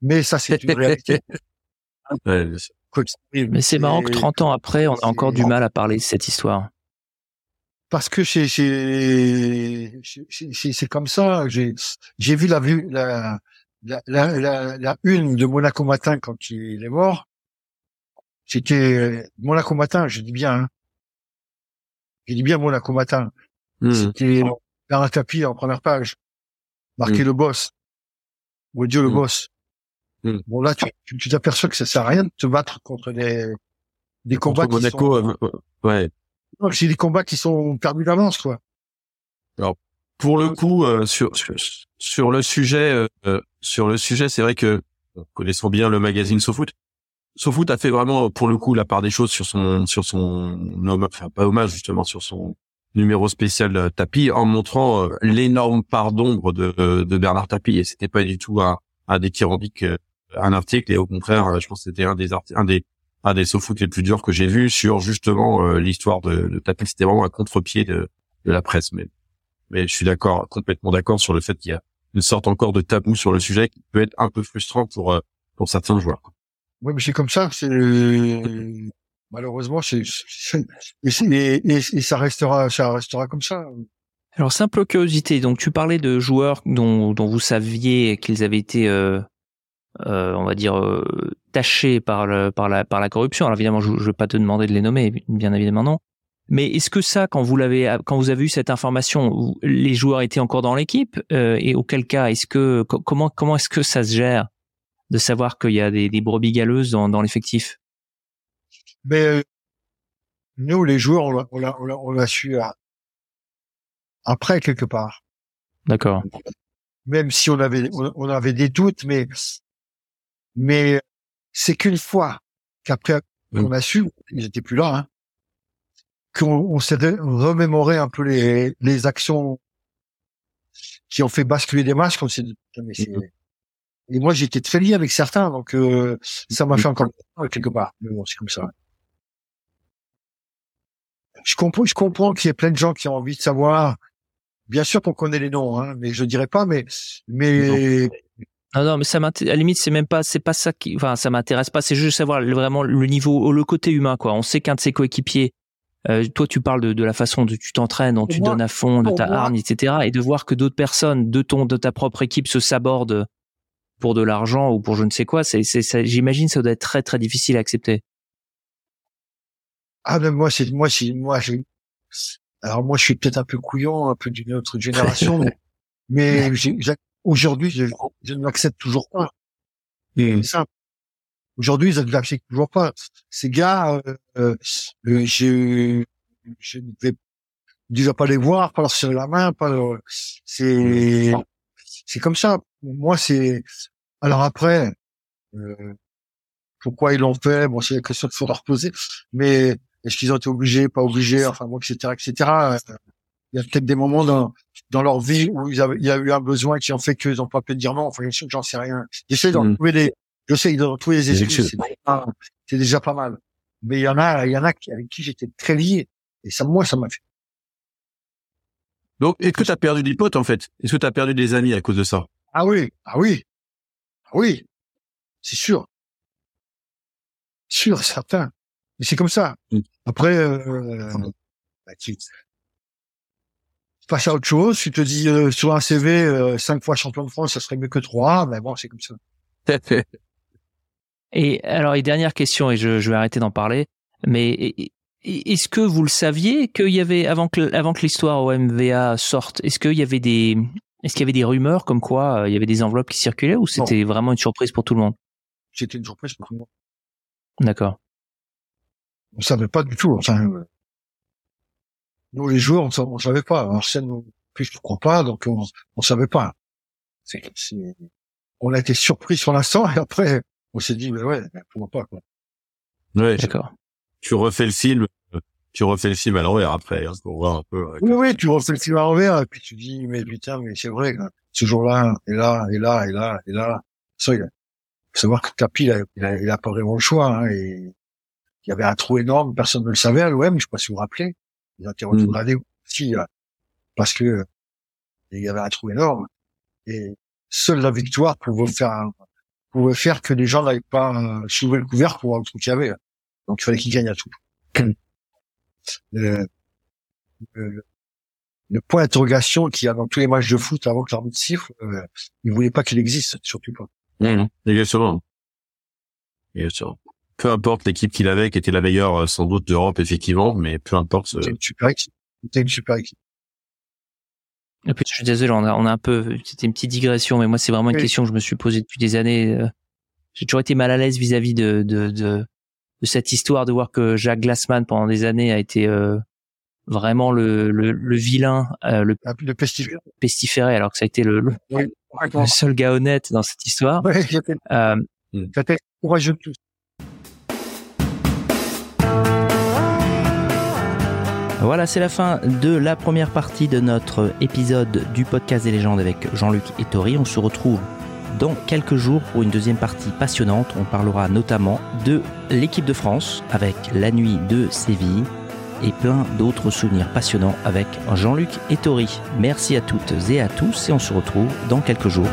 Mais ça, c'est une réalité. [LAUGHS] Mais c'est marrant que 30 ans après, on a encore du mal à parler de cette histoire parce que c'est c'est comme ça. J'ai j'ai vu la vue la la, la la, une de Monaco Matin quand il est mort. C'était Monaco Matin, je dis bien. Hein. Je dis bien Monaco Matin. Mmh. C'était dans un tapis en première page, marqué mmh. le boss. Ou Dieu le mmh. boss. Bon là, tu t'aperçois que ça sert à rien de te battre contre des des combats Monaco, euh, ouais c'est des combats qui sont perdus d'avance, quoi. Alors, pour le coup, euh, sur, sur, le sujet, euh, euh, sur le sujet, c'est vrai que connaissons bien le magazine SoFoot. SoFoot a fait vraiment, pour le coup, la part des choses sur son, sur son, enfin pas hommage justement, sur son numéro spécial tapis en montrant l'énorme part d'ombre de, de Bernard Tapie et c'était pas du tout un, un dithyrambique, un article et au contraire, je pense que c'était un des un des un des soft les plus durs que j'ai vu sur justement l'histoire de, de Tapie. C'était vraiment un contre-pied de, de la presse, mais mais je suis d'accord, complètement d'accord sur le fait qu'il y a une sorte encore de tabou sur le sujet qui peut être un peu frustrant pour pour certains joueurs. Oui, mais c'est comme ça. C'est malheureusement, c'est et, et, ça restera, ça restera comme ça. Alors simple curiosité. Donc tu parlais de joueurs dont, dont vous saviez qu'ils avaient été, euh, euh, on va dire, euh, tachés par le, par la par la corruption. Alors évidemment, je ne vais pas te demander de les nommer, bien évidemment non. Mais est-ce que ça, quand vous l'avez, quand vous avez eu cette information, les joueurs étaient encore dans l'équipe euh, et auquel cas, est-ce que comment comment est-ce que ça se gère de savoir qu'il y a des, des brebis galeuses dans, dans l'effectif? Mais euh, nous, les joueurs, on l'a on on l'a su après quelque part. D'accord. Même si on avait on, avait des doutes, mais mais c'est qu'une fois qu'après on a su, ils étaient plus là, hein, qu'on on s'est remémoré un peu les les actions qui ont fait basculer des matchs. On s'est dit, mais c'est et moi, j'étais très lié avec certains, donc euh, ça m'a fait encore quelque part. Mais bon, c'est comme ça. Je comprends, je comprends qu'il y ait plein de gens qui ont envie de savoir. Bien sûr qu'on connaît les noms, hein, mais je dirais pas. Mais mais non, non, mais ça m'intéresse. À la limite, c'est même pas, c'est pas ça qui, enfin, ça m'intéresse pas. C'est juste savoir vraiment le niveau, le côté humain, quoi. On sait qu'un de ses coéquipiers, euh, toi, tu parles de, de, la façon dont tu t'entraînes, dont tu donnes à fond, de ta arme, etc. Et de voir que d'autres personnes de ton, de ta propre équipe se sabordent pour de l'argent ou pour je ne sais quoi, c'est, c'est, j'imagine, ça doit être très très difficile à accepter. Ah ben moi c'est moi c'est moi je, alors moi je suis peut-être un peu couillon, un peu d'une autre génération, [LAUGHS] mais, aujourd'hui je, je, ne l'accepte toujours pas. C'est simple. Aujourd'hui je ne l'accepte toujours pas. Ces gars, euh, euh, euh je je ne vais déjà pas les voir, pas leur serrer la main, pas c'est c'est comme ça. Moi, c'est alors après, euh, pourquoi ils l'ont fait? Bon, c'est la question qu'il faudra reposer. Mais est-ce qu'ils ont été obligés, pas obligés, enfin bon, etc., etc. Euh, il y a peut-être des moments dans dans leur vie où il y a eu un besoin qui ont fait qu'ils n'ont pas pu dire non. Enfin, j'en sais rien. J'essaie d'en mmh. trouver des, j'essaie d'en trouver des excuses. C'est déjà pas mal. Mais il y en a, il y en a avec qui j'étais très lié. Et ça, moi, ça m'a fait donc, est-ce que tu as perdu des potes en fait? Est-ce que tu as perdu des amis à cause de ça? Ah oui, ah oui, ah oui, c'est sûr, sûr, certain. Mais c'est comme ça. Mm. Après, euh, bah, tu passes à autre chose. Tu te dis euh, sur un CV euh, cinq fois champion de France, ça serait mieux que trois. Mais bon, c'est comme ça. [LAUGHS] et alors, et dernière question, et je, je vais arrêter d'en parler. Mais est-ce que vous le saviez qu'il y avait avant que avant que l'histoire au MVA sorte, est-ce qu'il y avait des est-ce qu'il y avait des rumeurs comme quoi euh, il y avait des enveloppes qui circulaient ou c'était vraiment une surprise pour tout le monde? C'était une surprise pour tout le monde. D'accord. On savait pas du tout. Enfin, nous les joueurs, on, on savait pas. En scène, plus je crois pas, donc on, on savait pas. On a été surpris sur l'instant et après on s'est dit mais ouais, pourquoi pas quoi. Ouais, d'accord tu refais le film, tu refais le film à l'envers après, hein, pour voir un peu. Oui, oui, tu refais le film à l'envers, et puis tu dis, mais putain, mais c'est vrai, ce jour-là, et là, et là, et là, et là. Ça, il faut savoir que Tapi, il a, il a, pas vraiment le choix, hein, et il y avait un trou énorme, personne ne le savait à l'OM, je sais pas si vous vous rappelez. Ils ont été mm. aussi, euh, parce que il y avait un trou énorme, et seule la victoire pouvait faire, pouvait faire que les gens n'avaient pas euh, soulevé le couvert pour voir le trou qu'il y avait. Donc il fallait qu'il gagne à tout. Le, le, point d'interrogation qu'il y a dans tous les matchs de foot avant que l'arbitre siffle, euh, il voulait pas qu'il existe, surtout pas. Mmh, exactement. Peu importe l'équipe qu'il avait, qui était la meilleure euh, sans doute d'Europe effectivement, mais peu importe. C'était une super équipe. C'était une super équipe. Et puis, je suis désolé, on a, on a un peu, c'était une petite digression, mais moi, c'est vraiment une question que je me suis posée depuis des années. Euh, j'ai toujours été mal à l'aise vis-à-vis de, de, de, de cette histoire de voir que Jacques Glassman pendant des années a été euh, vraiment le, le, le vilain, euh, le, ah, le pestiféré. alors que ça a été le, le, seul gars honnête dans cette histoire. Ouais, euh, courageux de tous. Voilà, c'est la fin de la première partie de notre épisode du podcast des légendes avec Jean-Luc et Tori. On se retrouve dans quelques jours pour une deuxième partie passionnante. On parlera notamment de l'équipe de France avec la nuit de Séville et plein d'autres souvenirs passionnants avec Jean-Luc et Tori. Merci à toutes et à tous et on se retrouve dans quelques jours.